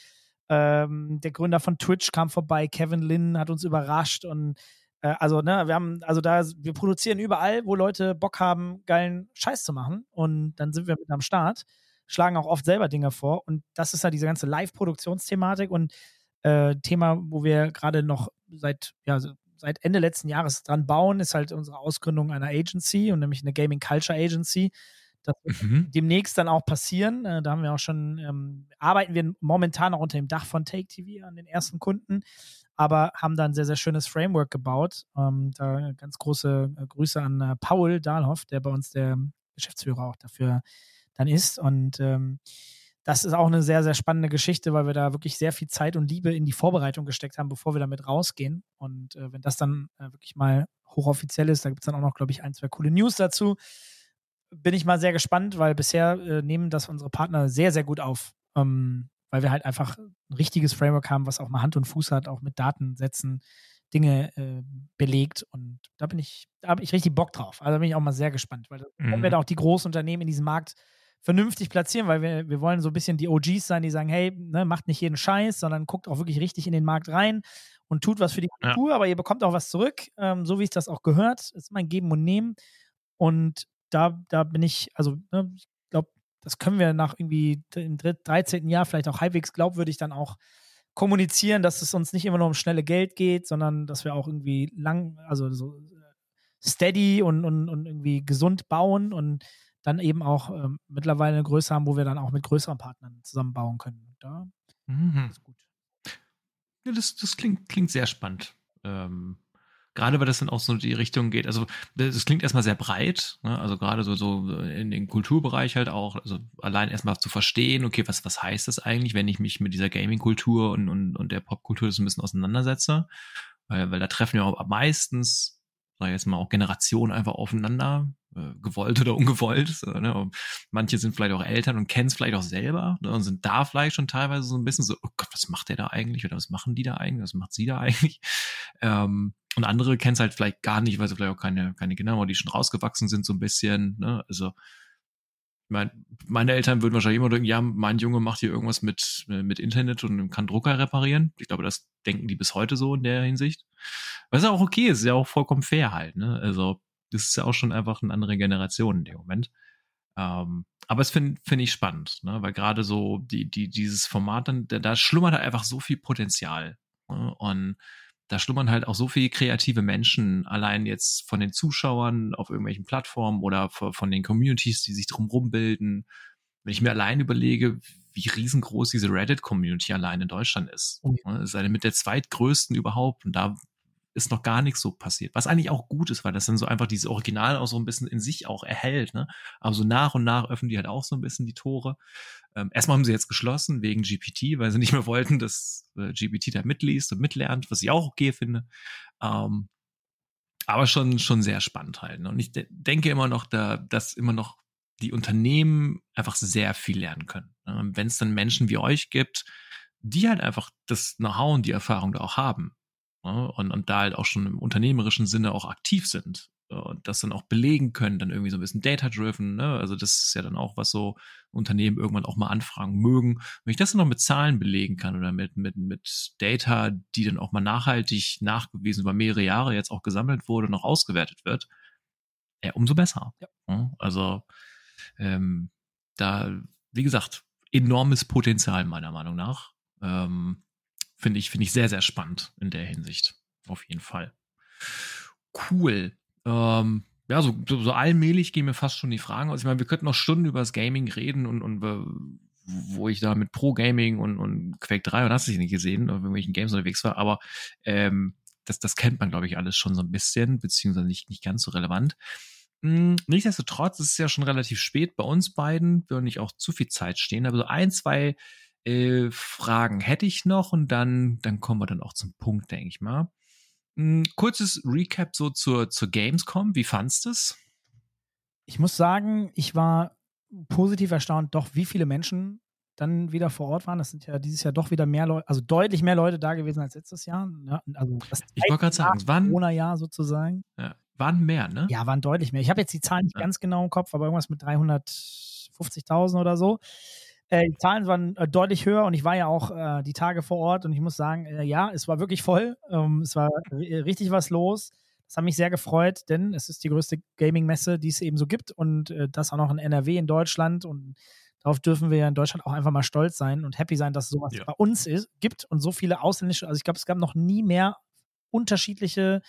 ähm, der Gründer von Twitch kam vorbei, Kevin Lin, hat uns überrascht und Äh, also, ne, wir haben, also da, wir produzieren überall, wo Leute Bock haben, geilen Scheiß zu machen. Und dann sind wir mit am Start, schlagen auch oft selber Dinge vor. Und das ist ja diese ganze Live-Produktionsthematik und äh, Thema, wo wir gerade noch seit, ja, seit Ende letzten Jahres dran bauen, ist halt unsere Ausgründung einer Agency und nämlich eine Gaming Culture Agency. Das wird mhm. demnächst dann auch passieren. Äh, da haben wir auch schon, ähm, arbeiten wir momentan auch unter dem Dach von Take TV an den ersten Kunden, aber haben da ein sehr, sehr schönes Framework gebaut. Ähm, da ganz große äh, Grüße an äh, Paul Dahlhoff, der bei uns der Geschäftsführer auch dafür dann ist. Und ähm, das ist auch eine sehr, sehr spannende Geschichte, weil wir da wirklich sehr viel Zeit und Liebe in die Vorbereitung gesteckt haben, bevor wir damit rausgehen. Und äh, wenn das dann äh, wirklich mal hochoffiziell ist, da gibt es dann auch noch, glaube ich, ein, zwei coole News dazu. Bin ich mal sehr gespannt, weil bisher äh, nehmen das unsere Partner sehr, sehr gut auf. Ähm, weil wir halt einfach ein richtiges Framework haben, was auch mal Hand und Fuß hat, auch mit Datensätzen Dinge äh, belegt. Und da bin ich, da habe ich richtig Bock drauf. Also da bin ich auch mal sehr gespannt, weil mhm. wir da auch die großen Unternehmen in diesem Markt vernünftig platzieren, weil wir, wir wollen so ein bisschen die OGs sein, die sagen, hey, ne, macht nicht jeden Scheiß, sondern guckt auch wirklich richtig in den Markt rein und tut was für die Kultur, ja. aber ihr bekommt auch was zurück, ähm, so wie es das auch gehört. Es ist mein Geben und Nehmen. Und da, da bin ich, also ne, ich das können wir nach irgendwie im 13. Jahr vielleicht auch halbwegs glaubwürdig dann auch kommunizieren, dass es uns nicht immer nur um schnelle Geld geht, sondern dass wir auch irgendwie lang, also so äh, steady und, und, und irgendwie gesund bauen und dann eben auch ähm, mittlerweile eine Größe haben, wo wir dann auch mit größeren Partnern zusammenbauen können. Da mhm. ist gut. Ja, das, das klingt, klingt sehr spannend. Ähm, gerade weil das dann auch so die Richtung geht. Also das klingt erstmal sehr breit, ne? also gerade so, so in den Kulturbereich halt auch, also allein erstmal zu verstehen, okay, was, was heißt das eigentlich, wenn ich mich mit dieser Gaming-Kultur und, und, und der Popkultur so ein bisschen auseinandersetze? Weil, weil da treffen ja auch meistens, sag ich jetzt mal, auch Generationen einfach aufeinander, äh, gewollt oder ungewollt. So, ne? Manche sind vielleicht auch Eltern und kennen es vielleicht auch selber ne? und sind da vielleicht schon teilweise so ein bisschen so, oh Gott, was macht der da eigentlich oder was machen die da eigentlich, was macht sie da eigentlich? Ähm, und andere kennen es halt vielleicht gar nicht, weil sie vielleicht auch keine, keine Kinder haben, die schon rausgewachsen sind so ein bisschen. Ne? Also mein, meine Eltern würden wahrscheinlich immer denken, ja, mein Junge macht hier irgendwas mit, mit Internet und kann Drucker reparieren. Ich glaube, das denken die bis heute so in der Hinsicht. Was ja auch okay ist, ist ja auch vollkommen fair halt. Ne? Also das ist ja auch schon einfach eine andere Generation in dem Moment. Ähm, aber es finde find ich spannend, ne? weil gerade so die, die, dieses Format, dann, da, da schlummert halt einfach so viel Potenzial. Ne? Und da schlummern halt auch so viele kreative Menschen, allein jetzt von den Zuschauern auf irgendwelchen Plattformen oder von den Communities, die sich drumherum bilden. Wenn ich mir allein überlege, wie riesengroß diese Reddit-Community allein in Deutschland ist. Ja. Ne? ist eine mit der zweitgrößten überhaupt. Und da ist noch gar nichts so passiert. Was eigentlich auch gut ist, weil das dann so einfach dieses Original auch so ein bisschen in sich auch erhält. Ne? Aber so nach und nach öffnen die halt auch so ein bisschen die Tore. Ähm, erstmal haben sie jetzt geschlossen wegen GPT, weil sie nicht mehr wollten, dass äh, GPT da mitliest und mitlernt, was ich auch okay finde. Ähm, aber schon, schon sehr spannend halt. Ne? Und ich de denke immer noch, da, dass immer noch die Unternehmen einfach sehr viel lernen können. Ne? Wenn es dann Menschen wie euch gibt, die halt einfach das Know-how und die Erfahrung da auch haben? Und, und da halt auch schon im unternehmerischen Sinne auch aktiv sind und das dann auch belegen können, dann irgendwie so ein bisschen data-driven, ne? Also das ist ja dann auch, was so Unternehmen irgendwann auch mal anfragen mögen. Wenn ich das dann noch mit Zahlen belegen kann oder mit, mit, mit Data, die dann auch mal nachhaltig nachgewiesen über mehrere Jahre jetzt auch gesammelt wurde und noch ausgewertet wird, ja, umso besser. Ja. Ne? Also ähm, da, wie gesagt, enormes Potenzial meiner Meinung nach. Ähm, Finde ich, finde ich sehr, sehr spannend in der Hinsicht. Auf jeden Fall. Cool. Ähm, ja, so, so, so allmählich gehen mir fast schon die Fragen aus. Ich meine, wir könnten noch Stunden über das Gaming reden und, und wo ich da mit Pro Gaming und, und Quake 3 und hast du nicht gesehen, auf irgendwelchen Games unterwegs war, aber ähm, das, das kennt man, glaube ich, alles schon so ein bisschen, beziehungsweise nicht, nicht ganz so relevant. Hm, nichtsdestotrotz ist es ja schon relativ spät bei uns beiden, wir nicht auch zu viel Zeit stehen, aber so ein, zwei äh, Fragen hätte ich noch und dann, dann kommen wir dann auch zum Punkt, denke ich mal. Hm, kurzes Recap so zur, zur Gamescom. Wie fandest du es? Ich muss sagen, ich war positiv erstaunt, doch wie viele Menschen dann wieder vor Ort waren. Das sind ja dieses Jahr doch wieder mehr Leute, also deutlich mehr Leute da gewesen als letztes Jahr. Ja, also das ich wollte gerade sagen, es waren Corona-Jahr sozusagen. Ja, waren mehr, ne? Ja, waren deutlich mehr. Ich habe jetzt die Zahlen nicht ja. ganz genau im Kopf, aber irgendwas mit 350.000 oder so. Äh, die Zahlen waren äh, deutlich höher und ich war ja auch äh, die Tage vor Ort und ich muss sagen, äh, ja, es war wirklich voll. Ähm, es war richtig was los. Das hat mich sehr gefreut, denn es ist die größte Gaming-Messe, die es eben so gibt und äh, das auch noch in NRW in Deutschland und darauf dürfen wir ja in Deutschland auch einfach mal stolz sein und happy sein, dass sowas ja. bei uns ist, gibt und so viele ausländische, also ich glaube, es gab noch nie mehr unterschiedliche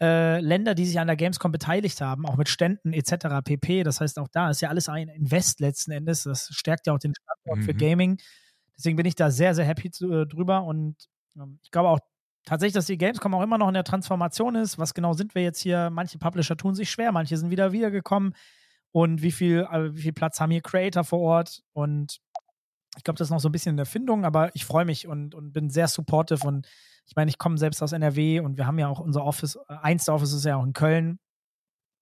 äh, Länder, die sich an der Gamescom beteiligt haben, auch mit Ständen etc. pp. Das heißt, auch da ist ja alles ein Invest letzten Endes. Das stärkt ja auch den Standort mhm. für Gaming. Deswegen bin ich da sehr, sehr happy zu, äh, drüber und ähm, ich glaube auch tatsächlich, dass die Gamescom auch immer noch in der Transformation ist. Was genau sind wir jetzt hier? Manche Publisher tun sich schwer, manche sind wieder wiedergekommen. Und wie viel, äh, wie viel Platz haben hier Creator vor Ort? Und ich glaube, das ist noch so ein bisschen in der Findung, aber ich freue mich und, und bin sehr supportive und ich meine, ich komme selbst aus NRW und wir haben ja auch unser Office, äh, eins der Offices ist ja auch in Köln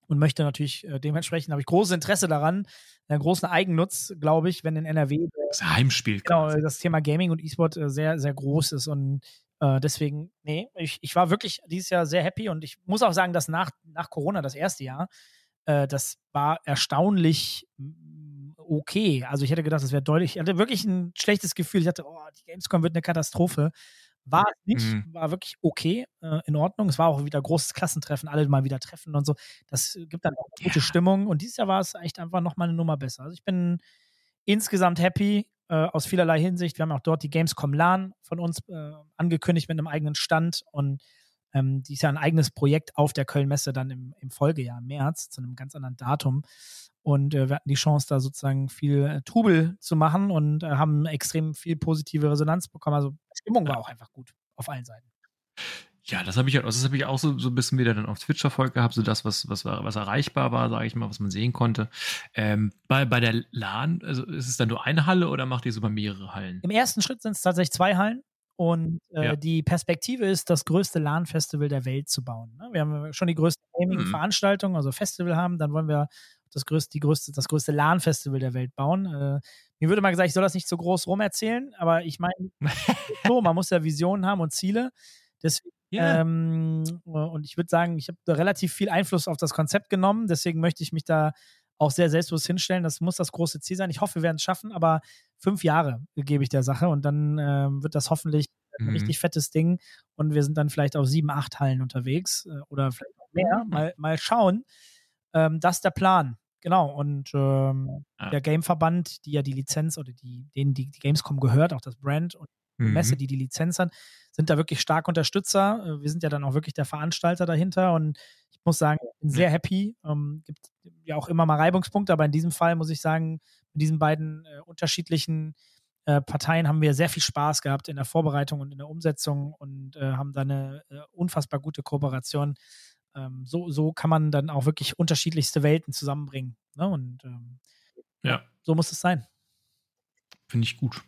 und möchte natürlich äh, dementsprechend habe ich großes Interesse daran, einen großen Eigennutz, glaube ich, wenn in NRW das Heimspiel genau quasi. das Thema Gaming und E-Sport äh, sehr sehr groß ist und äh, deswegen nee, ich, ich war wirklich dieses Jahr sehr happy und ich muss auch sagen, dass nach nach Corona das erste Jahr äh, das war erstaunlich okay. Also ich hätte gedacht, das wäre deutlich. Ich hatte wirklich ein schlechtes Gefühl. Ich dachte, oh, die Gamescom wird eine Katastrophe. War es nicht, mhm. war wirklich okay, äh, in Ordnung. Es war auch wieder großes Klassentreffen, alle mal wieder treffen und so. Das gibt dann auch gute ja. Stimmung. Und dieses Jahr war es echt einfach nochmal eine Nummer besser. Also ich bin insgesamt happy äh, aus vielerlei Hinsicht. Wir haben auch dort die Gamescom LAN von uns äh, angekündigt mit einem eigenen Stand und ähm, die ist ja ein eigenes Projekt auf der Köln-Messe dann im, im Folgejahr, im März, zu einem ganz anderen Datum. Und äh, wir hatten die Chance, da sozusagen viel äh, Trubel zu machen und äh, haben extrem viel positive Resonanz bekommen. Also die Stimmung war auch einfach gut auf allen Seiten. Ja, das habe ich, also das habe ich auch so, so ein bisschen wieder dann auf Twitch verfolgt gehabt, so das, was, was, was erreichbar war, sage ich mal, was man sehen konnte. Ähm, bei, bei der LAN, also ist es dann nur eine Halle oder macht ihr so bei mehrere Hallen? Im ersten Schritt sind es tatsächlich zwei Hallen. Und äh, ja. die Perspektive ist, das größte LAN-Festival der Welt zu bauen. Ne? Wir haben schon die größte Gaming-Veranstaltung, also Festival haben, dann wollen wir das größte, die größte, das größte LAN-Festival der Welt bauen. Äh, mir würde mal gesagt, ich soll das nicht so groß rum erzählen, aber ich meine, so, man muss ja Visionen haben und Ziele. Deswegen, yeah. ähm, und ich würde sagen, ich habe relativ viel Einfluss auf das Konzept genommen, deswegen möchte ich mich da auch sehr selbstbewusst hinstellen. Das muss das große Ziel sein. Ich hoffe, wir werden es schaffen, aber fünf Jahre gebe ich der Sache und dann äh, wird das hoffentlich ein mhm. richtig fettes Ding und wir sind dann vielleicht auf sieben, acht Hallen unterwegs äh, oder vielleicht auch mehr. Mhm. Mal, mal schauen. Ähm, das ist der Plan. Genau, und ähm, ah. der Gameverband, die ja die Lizenz oder die, denen die, die Gamescom gehört, auch das Brand und die mhm. Messe, die die Lizenz hat, sind da wirklich stark Unterstützer. Äh, wir sind ja dann auch wirklich der Veranstalter dahinter und ich muss sagen, ich bin sehr happy. Ähm, gibt ja auch immer mal Reibungspunkte, aber in diesem Fall muss ich sagen, mit diesen beiden äh, unterschiedlichen äh, Parteien haben wir sehr viel Spaß gehabt in der Vorbereitung und in der Umsetzung und äh, haben da eine äh, unfassbar gute Kooperation. Ähm, so, so kann man dann auch wirklich unterschiedlichste Welten zusammenbringen. Ne? Und ähm, ja. so muss es sein. Finde ich gut.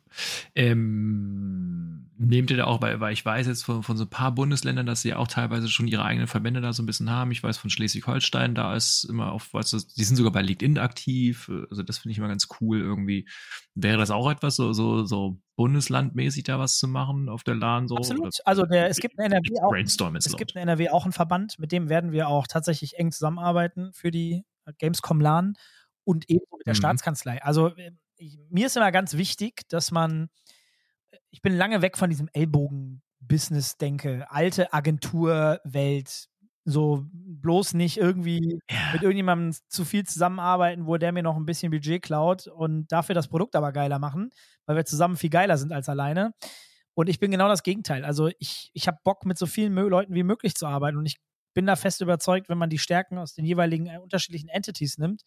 Ähm, nehmt ihr da auch, weil, weil ich weiß jetzt von, von so ein paar Bundesländern, dass sie auch teilweise schon ihre eigenen Verbände da so ein bisschen haben. Ich weiß von Schleswig-Holstein, da ist immer auf, weißt du, die sind sogar bei LinkedIn aktiv. Also das finde ich immer ganz cool irgendwie. Wäre das auch etwas, so, so, so bundeslandmäßig da was zu machen auf der LAN? So? Absolut. Also der, es gibt in NRW auch, Brainstorm es gibt in NRW auch einen Verband, mit dem werden wir auch tatsächlich eng zusammenarbeiten für die Gamescom LAN und eben mit der mhm. Staatskanzlei. Also ich, mir ist immer ganz wichtig, dass man, ich bin lange weg von diesem Ellbogen-Business denke, alte Agenturwelt, so bloß nicht irgendwie ja. mit irgendjemandem zu viel zusammenarbeiten, wo der mir noch ein bisschen Budget klaut und dafür das Produkt aber geiler machen, weil wir zusammen viel geiler sind als alleine. Und ich bin genau das Gegenteil. Also ich, ich habe Bock, mit so vielen Leuten wie möglich zu arbeiten und ich bin da fest überzeugt, wenn man die Stärken aus den jeweiligen äh, unterschiedlichen Entities nimmt,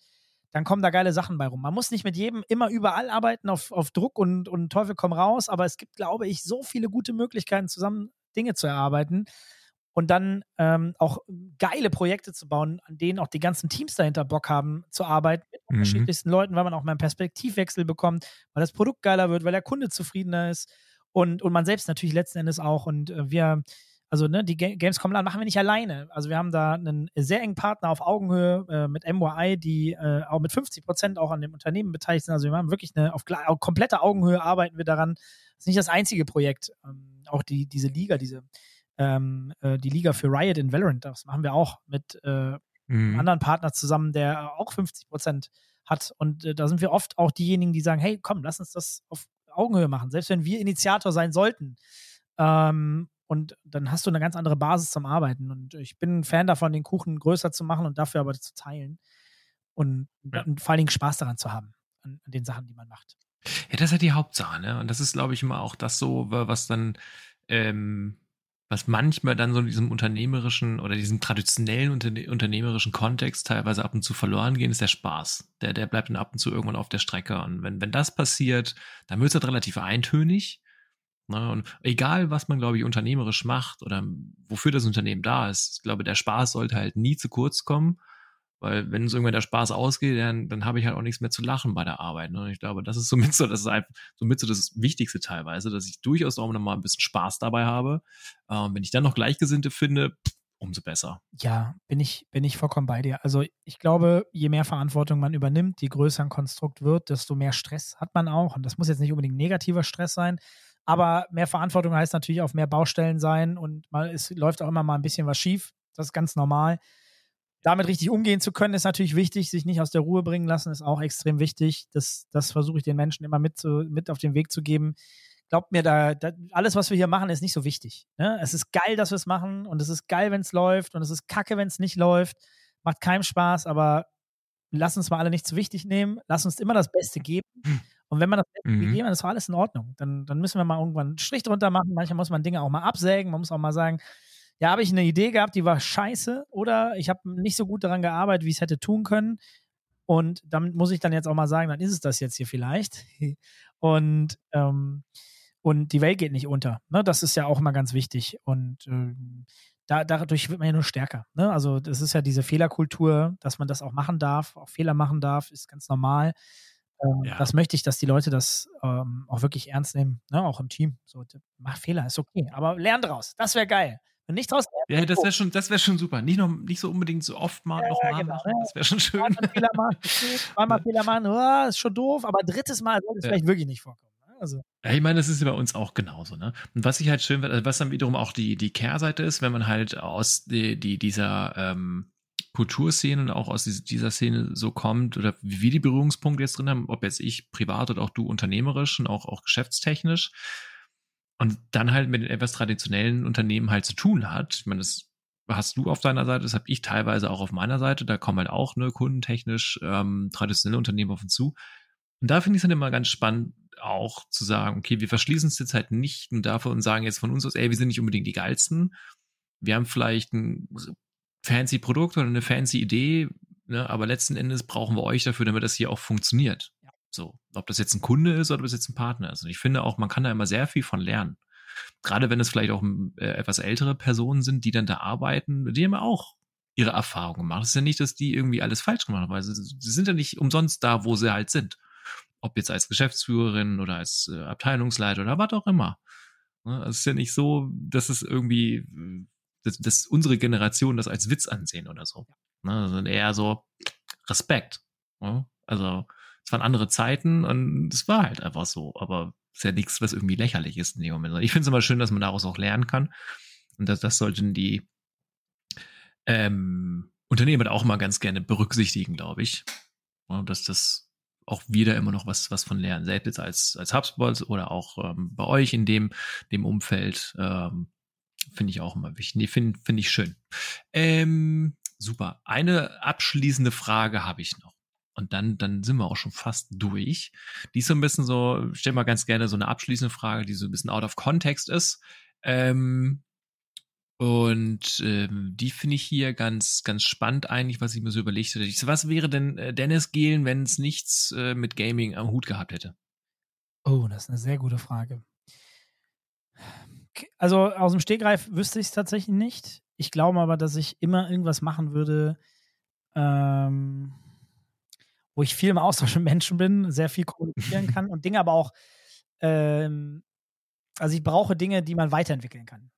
dann kommen da geile Sachen bei rum. Man muss nicht mit jedem immer überall arbeiten auf, auf Druck und, und Teufel komm raus, aber es gibt, glaube ich, so viele gute Möglichkeiten, zusammen Dinge zu erarbeiten und dann ähm, auch geile Projekte zu bauen, an denen auch die ganzen Teams dahinter Bock haben zu arbeiten mit mhm. unterschiedlichsten Leuten, weil man auch mal einen Perspektivwechsel bekommt, weil das Produkt geiler wird, weil der Kunde zufriedener ist und, und man selbst natürlich letzten Endes auch. Und äh, wir also ne, die Gamescom LAN machen wir nicht alleine. Also wir haben da einen sehr engen Partner auf Augenhöhe äh, mit MYI, die äh, auch mit 50 Prozent auch an dem Unternehmen beteiligt sind. Also wir haben wirklich eine auf, auf kompletter Augenhöhe arbeiten wir daran. Das ist nicht das einzige Projekt. Ähm, auch die, diese Liga, diese ähm, äh, die Liga für Riot in Valorant, das machen wir auch mit äh, einem anderen Partner zusammen, der auch 50 Prozent hat. Und äh, da sind wir oft auch diejenigen, die sagen, hey, komm, lass uns das auf Augenhöhe machen. Selbst wenn wir Initiator sein sollten. Ähm, und dann hast du eine ganz andere Basis zum Arbeiten. Und ich bin ein Fan davon, den Kuchen größer zu machen und dafür aber zu teilen. Und, ja. und vor allen Dingen Spaß daran zu haben, an, an den Sachen, die man macht. Ja, das ist ja die Hauptsache, ne? Und das ist, glaube ich, immer auch das so, was dann, ähm, was manchmal dann so in diesem unternehmerischen oder diesem traditionellen Unterne unternehmerischen Kontext teilweise ab und zu verloren gehen, ist der Spaß. Der, der bleibt dann ab und zu irgendwann auf der Strecke. Und wenn, wenn das passiert, dann wird es halt relativ eintönig. Ne? Und egal, was man, glaube ich, unternehmerisch macht oder wofür das Unternehmen da ist, ich glaube, der Spaß sollte halt nie zu kurz kommen. Weil wenn es irgendwann der Spaß ausgeht, dann, dann habe ich halt auch nichts mehr zu lachen bei der Arbeit. Ne? Ich glaube, das ist somit so, das ist einfach somit so das Wichtigste teilweise, dass ich durchaus auch noch mal ein bisschen Spaß dabei habe. Ähm, wenn ich dann noch Gleichgesinnte finde, umso besser. Ja, bin ich, bin ich vollkommen bei dir. Also ich glaube, je mehr Verantwortung man übernimmt, je größer ein Konstrukt wird, desto mehr Stress hat man auch. Und das muss jetzt nicht unbedingt negativer Stress sein. Aber mehr Verantwortung heißt natürlich auf mehr Baustellen sein und mal, es läuft auch immer mal ein bisschen was schief. Das ist ganz normal damit richtig umgehen zu können, ist natürlich wichtig. Sich nicht aus der Ruhe bringen lassen, ist auch extrem wichtig. Das, das versuche ich den Menschen immer mit, zu, mit auf den Weg zu geben. Glaubt mir, da, da, alles, was wir hier machen, ist nicht so wichtig. Ne? Es ist geil, dass wir es machen und es ist geil, wenn es läuft und es ist kacke, wenn es nicht läuft. Macht keinem Spaß, aber lass uns mal alle nicht zu wichtig nehmen. Lass uns immer das Beste geben. Und wenn man das mhm. gegeben hat, ist alles in Ordnung. Dann, dann müssen wir mal irgendwann einen Strich drunter machen. Manchmal muss man Dinge auch mal absägen. Man muss auch mal sagen, ja, habe ich eine Idee gehabt, die war scheiße oder ich habe nicht so gut daran gearbeitet, wie ich es hätte tun können. Und damit muss ich dann jetzt auch mal sagen, dann ist es das jetzt hier vielleicht. Und, ähm, und die Welt geht nicht unter. Ne? Das ist ja auch immer ganz wichtig. Und ähm, da, dadurch wird man ja nur stärker. Ne? Also das ist ja diese Fehlerkultur, dass man das auch machen darf, auch Fehler machen darf, ist ganz normal. Ähm, ja. Das möchte ich, dass die Leute das ähm, auch wirklich ernst nehmen, ne? auch im Team. So, mach Fehler, ist okay, aber lern draus. Das wäre geil. Wenn nicht draus Ja, das wäre schon, das wäre schon super. Nicht, noch, nicht so unbedingt so oft mal ja, noch mal genau, machen. Das wäre schon schön. Zweimal Fehler machen, zweimal Fehler machen, oh, ist schon doof, aber drittes Mal sollte es ja. vielleicht wirklich nicht vorkommen. Ne? Also. Ja, ich meine, das ist bei uns auch genauso, ne? Und was ich halt schön finde, also was dann wiederum auch die, die Kehrseite ist, wenn man halt aus die, die, dieser ähm, Kulturszene und auch aus dieser Szene so kommt oder wie wir die Berührungspunkte jetzt drin haben, ob jetzt ich privat oder auch du unternehmerisch und auch, auch geschäftstechnisch, und dann halt mit den etwas traditionellen Unternehmen halt zu tun hat. Ich meine, das hast du auf deiner Seite, das habe ich teilweise auch auf meiner Seite. Da kommen halt auch ne, kundentechnisch ähm, traditionelle Unternehmen auf uns zu. Und da finde ich es dann immer ganz spannend, auch zu sagen, okay, wir verschließen es jetzt halt nicht nur dafür und sagen jetzt von uns aus, ey, wir sind nicht unbedingt die geilsten. Wir haben vielleicht ein fancy Produkt oder eine fancy Idee, ne, aber letzten Endes brauchen wir euch dafür, damit das hier auch funktioniert. So, ob das jetzt ein Kunde ist oder ob das jetzt ein Partner ist. Und ich finde auch, man kann da immer sehr viel von lernen. Gerade wenn es vielleicht auch äh, etwas ältere Personen sind, die dann da arbeiten, die haben auch ihre Erfahrungen gemacht. Es ist ja nicht, dass die irgendwie alles falsch gemacht haben, weil sie, sie sind ja nicht umsonst da, wo sie halt sind. Ob jetzt als Geschäftsführerin oder als äh, Abteilungsleiter oder was auch immer. Ne, es ist ja nicht so, dass es irgendwie, dass, dass unsere Generation das als Witz ansehen oder so. Ne, sondern eher so Respekt. Ne? Also es waren andere Zeiten und es war halt einfach so. Aber es ist ja nichts, was irgendwie lächerlich ist in dem Moment. Ich finde es immer schön, dass man daraus auch lernen kann. Und das, das sollten die ähm, Unternehmen auch mal ganz gerne berücksichtigen, glaube ich. Und dass das auch wieder immer noch was, was von lernen. Selbst jetzt als, als HubSpot oder auch ähm, bei euch in dem, dem Umfeld, ähm, finde ich auch immer wichtig. Nee, finde find ich schön. Ähm, super. Eine abschließende Frage habe ich noch. Und dann, dann sind wir auch schon fast durch. Die ist so ein bisschen so, stell mal ganz gerne so eine abschließende Frage, die so ein bisschen out of context ist. Ähm, und ähm, die finde ich hier ganz, ganz spannend eigentlich, was ich mir so überlegt hätte. So, was wäre denn äh, Dennis Gehlen, wenn es nichts äh, mit Gaming am Hut gehabt hätte? Oh, das ist eine sehr gute Frage. Also aus dem Stegreif wüsste ich es tatsächlich nicht. Ich glaube aber, dass ich immer irgendwas machen würde, ähm, wo ich viel im Austausch mit Menschen bin, sehr viel kommunizieren kann und Dinge aber auch, ähm, also ich brauche Dinge, die man weiterentwickeln kann.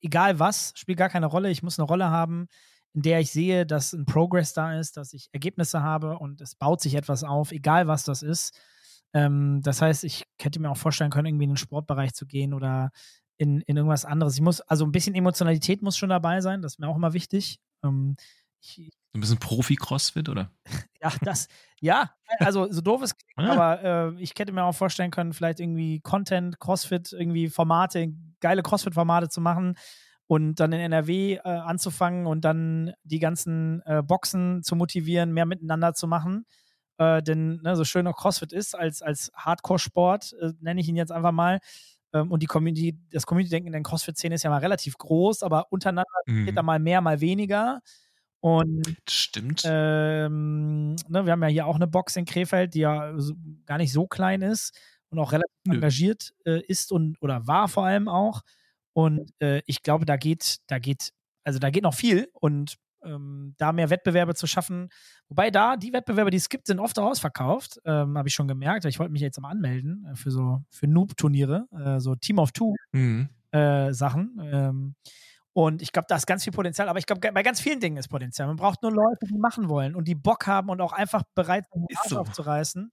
Egal was, spielt gar keine Rolle. Ich muss eine Rolle haben, in der ich sehe, dass ein Progress da ist, dass ich Ergebnisse habe und es baut sich etwas auf, egal was das ist. Ähm, das heißt, ich hätte mir auch vorstellen können, irgendwie in den Sportbereich zu gehen oder in, in irgendwas anderes. Ich muss, also ein bisschen Emotionalität muss schon dabei sein, das ist mir auch immer wichtig. Ähm, ich, ein bisschen Profi-Crossfit, oder? ja, das, ja, also so doof es klingt, ah. aber äh, ich hätte mir auch vorstellen können, vielleicht irgendwie Content, Crossfit, irgendwie Formate, geile Crossfit-Formate zu machen und dann in NRW äh, anzufangen und dann die ganzen äh, Boxen zu motivieren, mehr miteinander zu machen. Äh, denn ne, so schön auch CrossFit ist als, als Hardcore-Sport, äh, nenne ich ihn jetzt einfach mal, und die Community, das Community-Denken in der CrossFit-Szene ist ja mal relativ groß, aber untereinander mhm. geht da mal mehr, mal weniger. Und stimmt. Ähm, ne, wir haben ja hier auch eine Box in Krefeld, die ja so, gar nicht so klein ist und auch relativ Nö. engagiert äh, ist und oder war vor allem auch. Und äh, ich glaube, da geht, da geht, also da geht noch viel und ähm, da mehr Wettbewerbe zu schaffen. Wobei da die Wettbewerbe, die es gibt, sind oft auch ausverkauft, ähm, habe ich schon gemerkt. Ich wollte mich jetzt mal anmelden äh, für so für Noob-Turniere, äh, so Team of Two mhm. äh, Sachen. Ähm, und ich glaube, da ist ganz viel Potenzial. Aber ich glaube, bei ganz vielen Dingen ist Potenzial. Man braucht nur Leute, die machen wollen und die Bock haben und auch einfach bereit sind, den Arsch so. aufzureißen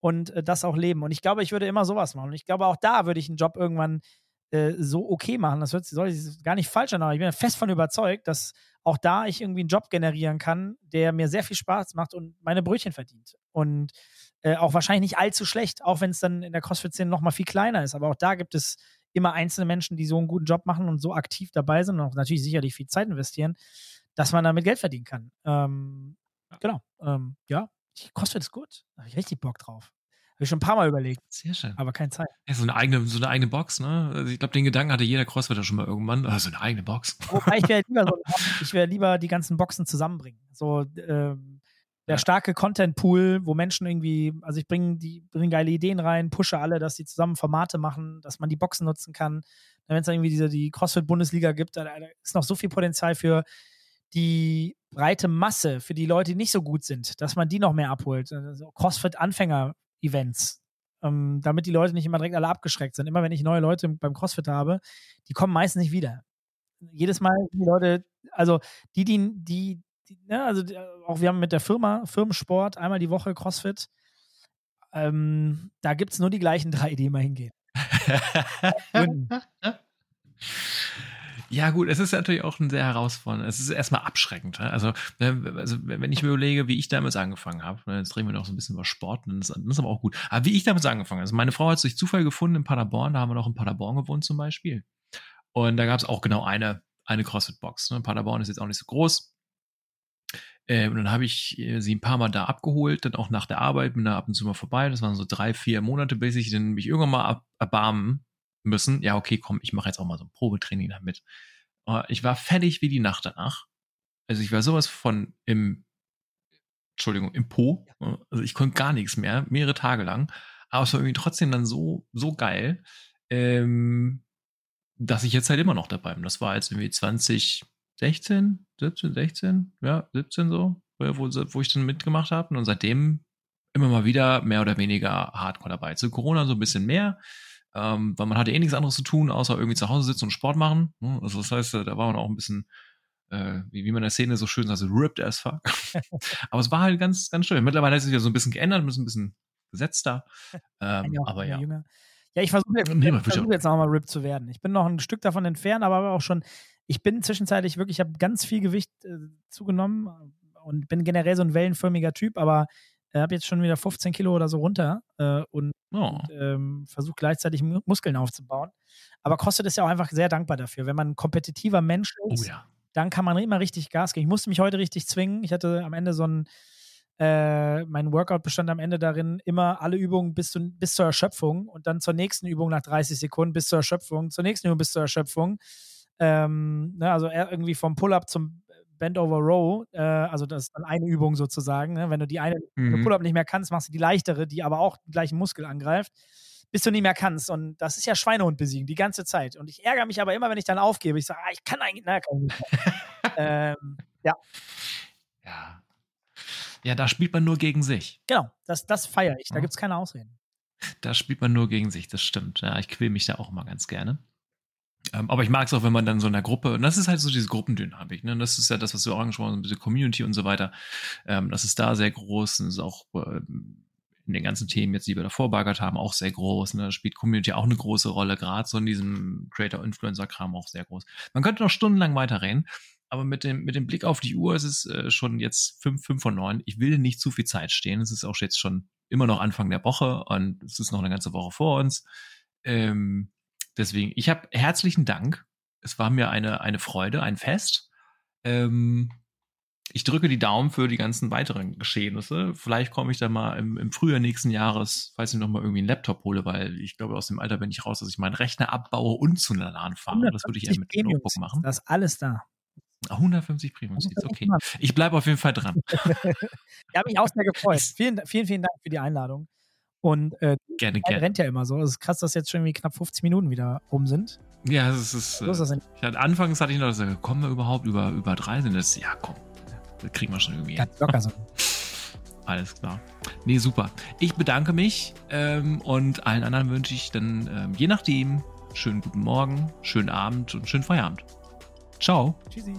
und äh, das auch leben. Und ich glaube, ich würde immer sowas machen. Und ich glaube, auch da würde ich einen Job irgendwann äh, so okay machen. Das soll ich gar nicht falsch an, aber ich bin fest von überzeugt, dass auch da ich irgendwie einen Job generieren kann, der mir sehr viel Spaß macht und meine Brötchen verdient. Und äh, auch wahrscheinlich nicht allzu schlecht, auch wenn es dann in der CrossFit-Szene noch mal viel kleiner ist. Aber auch da gibt es immer einzelne Menschen, die so einen guten Job machen und so aktiv dabei sind und auch natürlich sicherlich viel Zeit investieren, dass man damit Geld verdienen kann. Ähm, genau. Ähm, ja, CrossFit ist gut. Da habe ich richtig Bock drauf. Habe ich schon ein paar Mal überlegt. Sehr schön. Aber keine Zeit. Ja, so eine eigene, so eine eigene Box, ne? Also ich glaube, den Gedanken hatte jeder Crossfitter schon mal irgendwann. Also eine eigene Box. Wobei ich wäre lieber so, ich wäre lieber die ganzen Boxen zusammenbringen. So, ähm, der ja. starke Content-Pool, wo Menschen irgendwie, also ich bringe die bringe geile Ideen rein, pushe alle, dass die zusammen Formate machen, dass man die Boxen nutzen kann. Wenn es irgendwie diese die CrossFit-Bundesliga gibt, da, da ist noch so viel Potenzial für die breite Masse, für die Leute, die nicht so gut sind, dass man die noch mehr abholt. Also CrossFit-Anfänger Events. Ähm, damit die Leute nicht immer direkt alle abgeschreckt sind. Immer wenn ich neue Leute beim CrossFit habe, die kommen meistens nicht wieder. Jedes Mal die Leute, also die, die, die, die ne, also die, auch wir haben mit der Firma, Firmensport, einmal die Woche CrossFit. Ähm, da gibt es nur die gleichen drei, die immer hingehen. Ja, gut, es ist natürlich auch ein sehr herausfordernd. Es ist erstmal abschreckend. Also, ne, also wenn ich mir überlege, wie ich damals angefangen habe, ne, jetzt reden wir noch so ein bisschen über Sport, das, ist aber auch gut. Aber wie ich damals angefangen habe, also meine Frau hat sich Zufall gefunden in Paderborn, da haben wir noch in Paderborn gewohnt zum Beispiel. Und da gab es auch genau eine, eine CrossFit-Box. Ne? Paderborn ist jetzt auch nicht so groß. Äh, und dann habe ich äh, sie ein paar Mal da abgeholt, dann auch nach der Arbeit, bin da ab und zu mal vorbei. Das waren so drei, vier Monate, bis ich dann mich irgendwann mal erbarmen müssen, ja, okay, komm, ich mache jetzt auch mal so ein Probetraining damit. Uh, ich war fertig wie die Nacht danach. Also ich war sowas von im, Entschuldigung, im Po. Also ich konnte gar nichts mehr, mehrere Tage lang. Aber es war irgendwie trotzdem dann so, so geil, ähm, dass ich jetzt halt immer noch dabei bin. Das war jetzt irgendwie 2016, 17, 16, ja, 17 so, wo, wo ich dann mitgemacht habe. Und seitdem immer mal wieder mehr oder weniger Hardcore dabei. Zu Corona so ein bisschen mehr, ähm, weil man hatte eh nichts anderes zu tun, außer irgendwie zu Hause sitzen und Sport machen. Ne? Also das heißt, da war man auch ein bisschen, äh, wie, wie man in der Szene so schön sagt, so ripped as fuck. aber es war halt ganz, ganz schön. Mittlerweile ist es ja so ein bisschen geändert, ein bisschen gesetzter. Ähm, aber ja. Jünger. Ja, ich versuche jetzt, nee, versuch jetzt nochmal ripped zu werden. Ich bin noch ein Stück davon entfernt, aber auch schon, ich bin zwischenzeitlich wirklich, ich habe ganz viel Gewicht äh, zugenommen und bin generell so ein wellenförmiger Typ, aber äh, habe jetzt schon wieder 15 Kilo oder so runter äh, und, oh. ähm, versuche gleichzeitig Muskeln aufzubauen. Aber CrossFit ist ja auch einfach sehr dankbar dafür. Wenn man ein kompetitiver Mensch oh ist, oh, ja. dann kann man immer richtig Gas geben. Ich musste mich heute richtig zwingen. Ich hatte am Ende so ein, äh, mein Workout bestand am Ende darin, immer alle Übungen bis, zu, bis zur Erschöpfung und dann zur nächsten Übung nach 30 Sekunden bis zur Erschöpfung, zur nächsten Übung bis zur Erschöpfung. Ähm, ne, also irgendwie vom Pull-up zum Bend over Row, äh, also das ist dann eine Übung sozusagen. Ne? Wenn du die eine mhm. Pull-up nicht mehr kannst, machst du die leichtere, die aber auch den gleichen Muskel angreift, bis du nicht mehr kannst. Und das ist ja Schweinehund besiegen, die ganze Zeit. Und ich ärgere mich aber immer, wenn ich dann aufgebe. Ich sage, ah, ich kann eigentlich, na, kann ich ähm, ja. Ja. Ja, da spielt man nur gegen sich. Genau, das, das feiere ich. Da ja. gibt es keine Ausreden. Da spielt man nur gegen sich, das stimmt. Ja, ich quäle mich da auch immer ganz gerne. Ähm, aber ich mag es auch, wenn man dann so in der Gruppe, und das ist halt so diese Gruppendynamik, ne? Das ist ja das, was wir auch angesprochen haben, diese Community und so weiter. Ähm, das ist da sehr groß und ist auch äh, in den ganzen Themen jetzt, die wir davor bagert haben, auch sehr groß. Ne? Da spielt Community auch eine große Rolle, gerade so in diesem Creator-Influencer-Kram auch sehr groß. Man könnte noch stundenlang weiterreden, aber mit dem, mit dem Blick auf die Uhr ist es äh, schon jetzt fünf, fünf von neun. Ich will nicht zu viel Zeit stehen. Es ist auch jetzt schon immer noch Anfang der Woche und es ist noch eine ganze Woche vor uns. Ähm, deswegen, ich habe herzlichen Dank. Es war mir eine, eine Freude, ein Fest. Ähm, ich drücke die Daumen für die ganzen weiteren Geschehnisse. Vielleicht komme ich da mal im, im Frühjahr nächsten Jahres, falls ich noch mal irgendwie einen Laptop hole, weil ich glaube, aus dem Alter bin ich raus, dass ich meinen Rechner abbaue und zu einer LAN fahre. Das würde ich eher mit dem Notebook machen. Das ist alles da. 150 Premium Seats, okay. Ich bleibe auf jeden Fall dran. ich habe mich auch sehr gefreut. Vielen, vielen, vielen Dank für die Einladung. Und äh, gerne, gerne. rennt ja immer so. Es ist krass, dass jetzt schon irgendwie knapp 50 Minuten wieder rum sind. Ja, es ist. Das äh, ich hatte, anfangs hatte ich noch gesagt, kommen wir überhaupt über, über drei? Sind das? Ja, komm. Das kriegen wir schon irgendwie. Ganz locker so. Alles klar. Nee, super. Ich bedanke mich ähm, und allen anderen wünsche ich dann, ähm, je nachdem, schönen guten Morgen, schönen Abend und schönen Feierabend. Ciao. Tschüssi.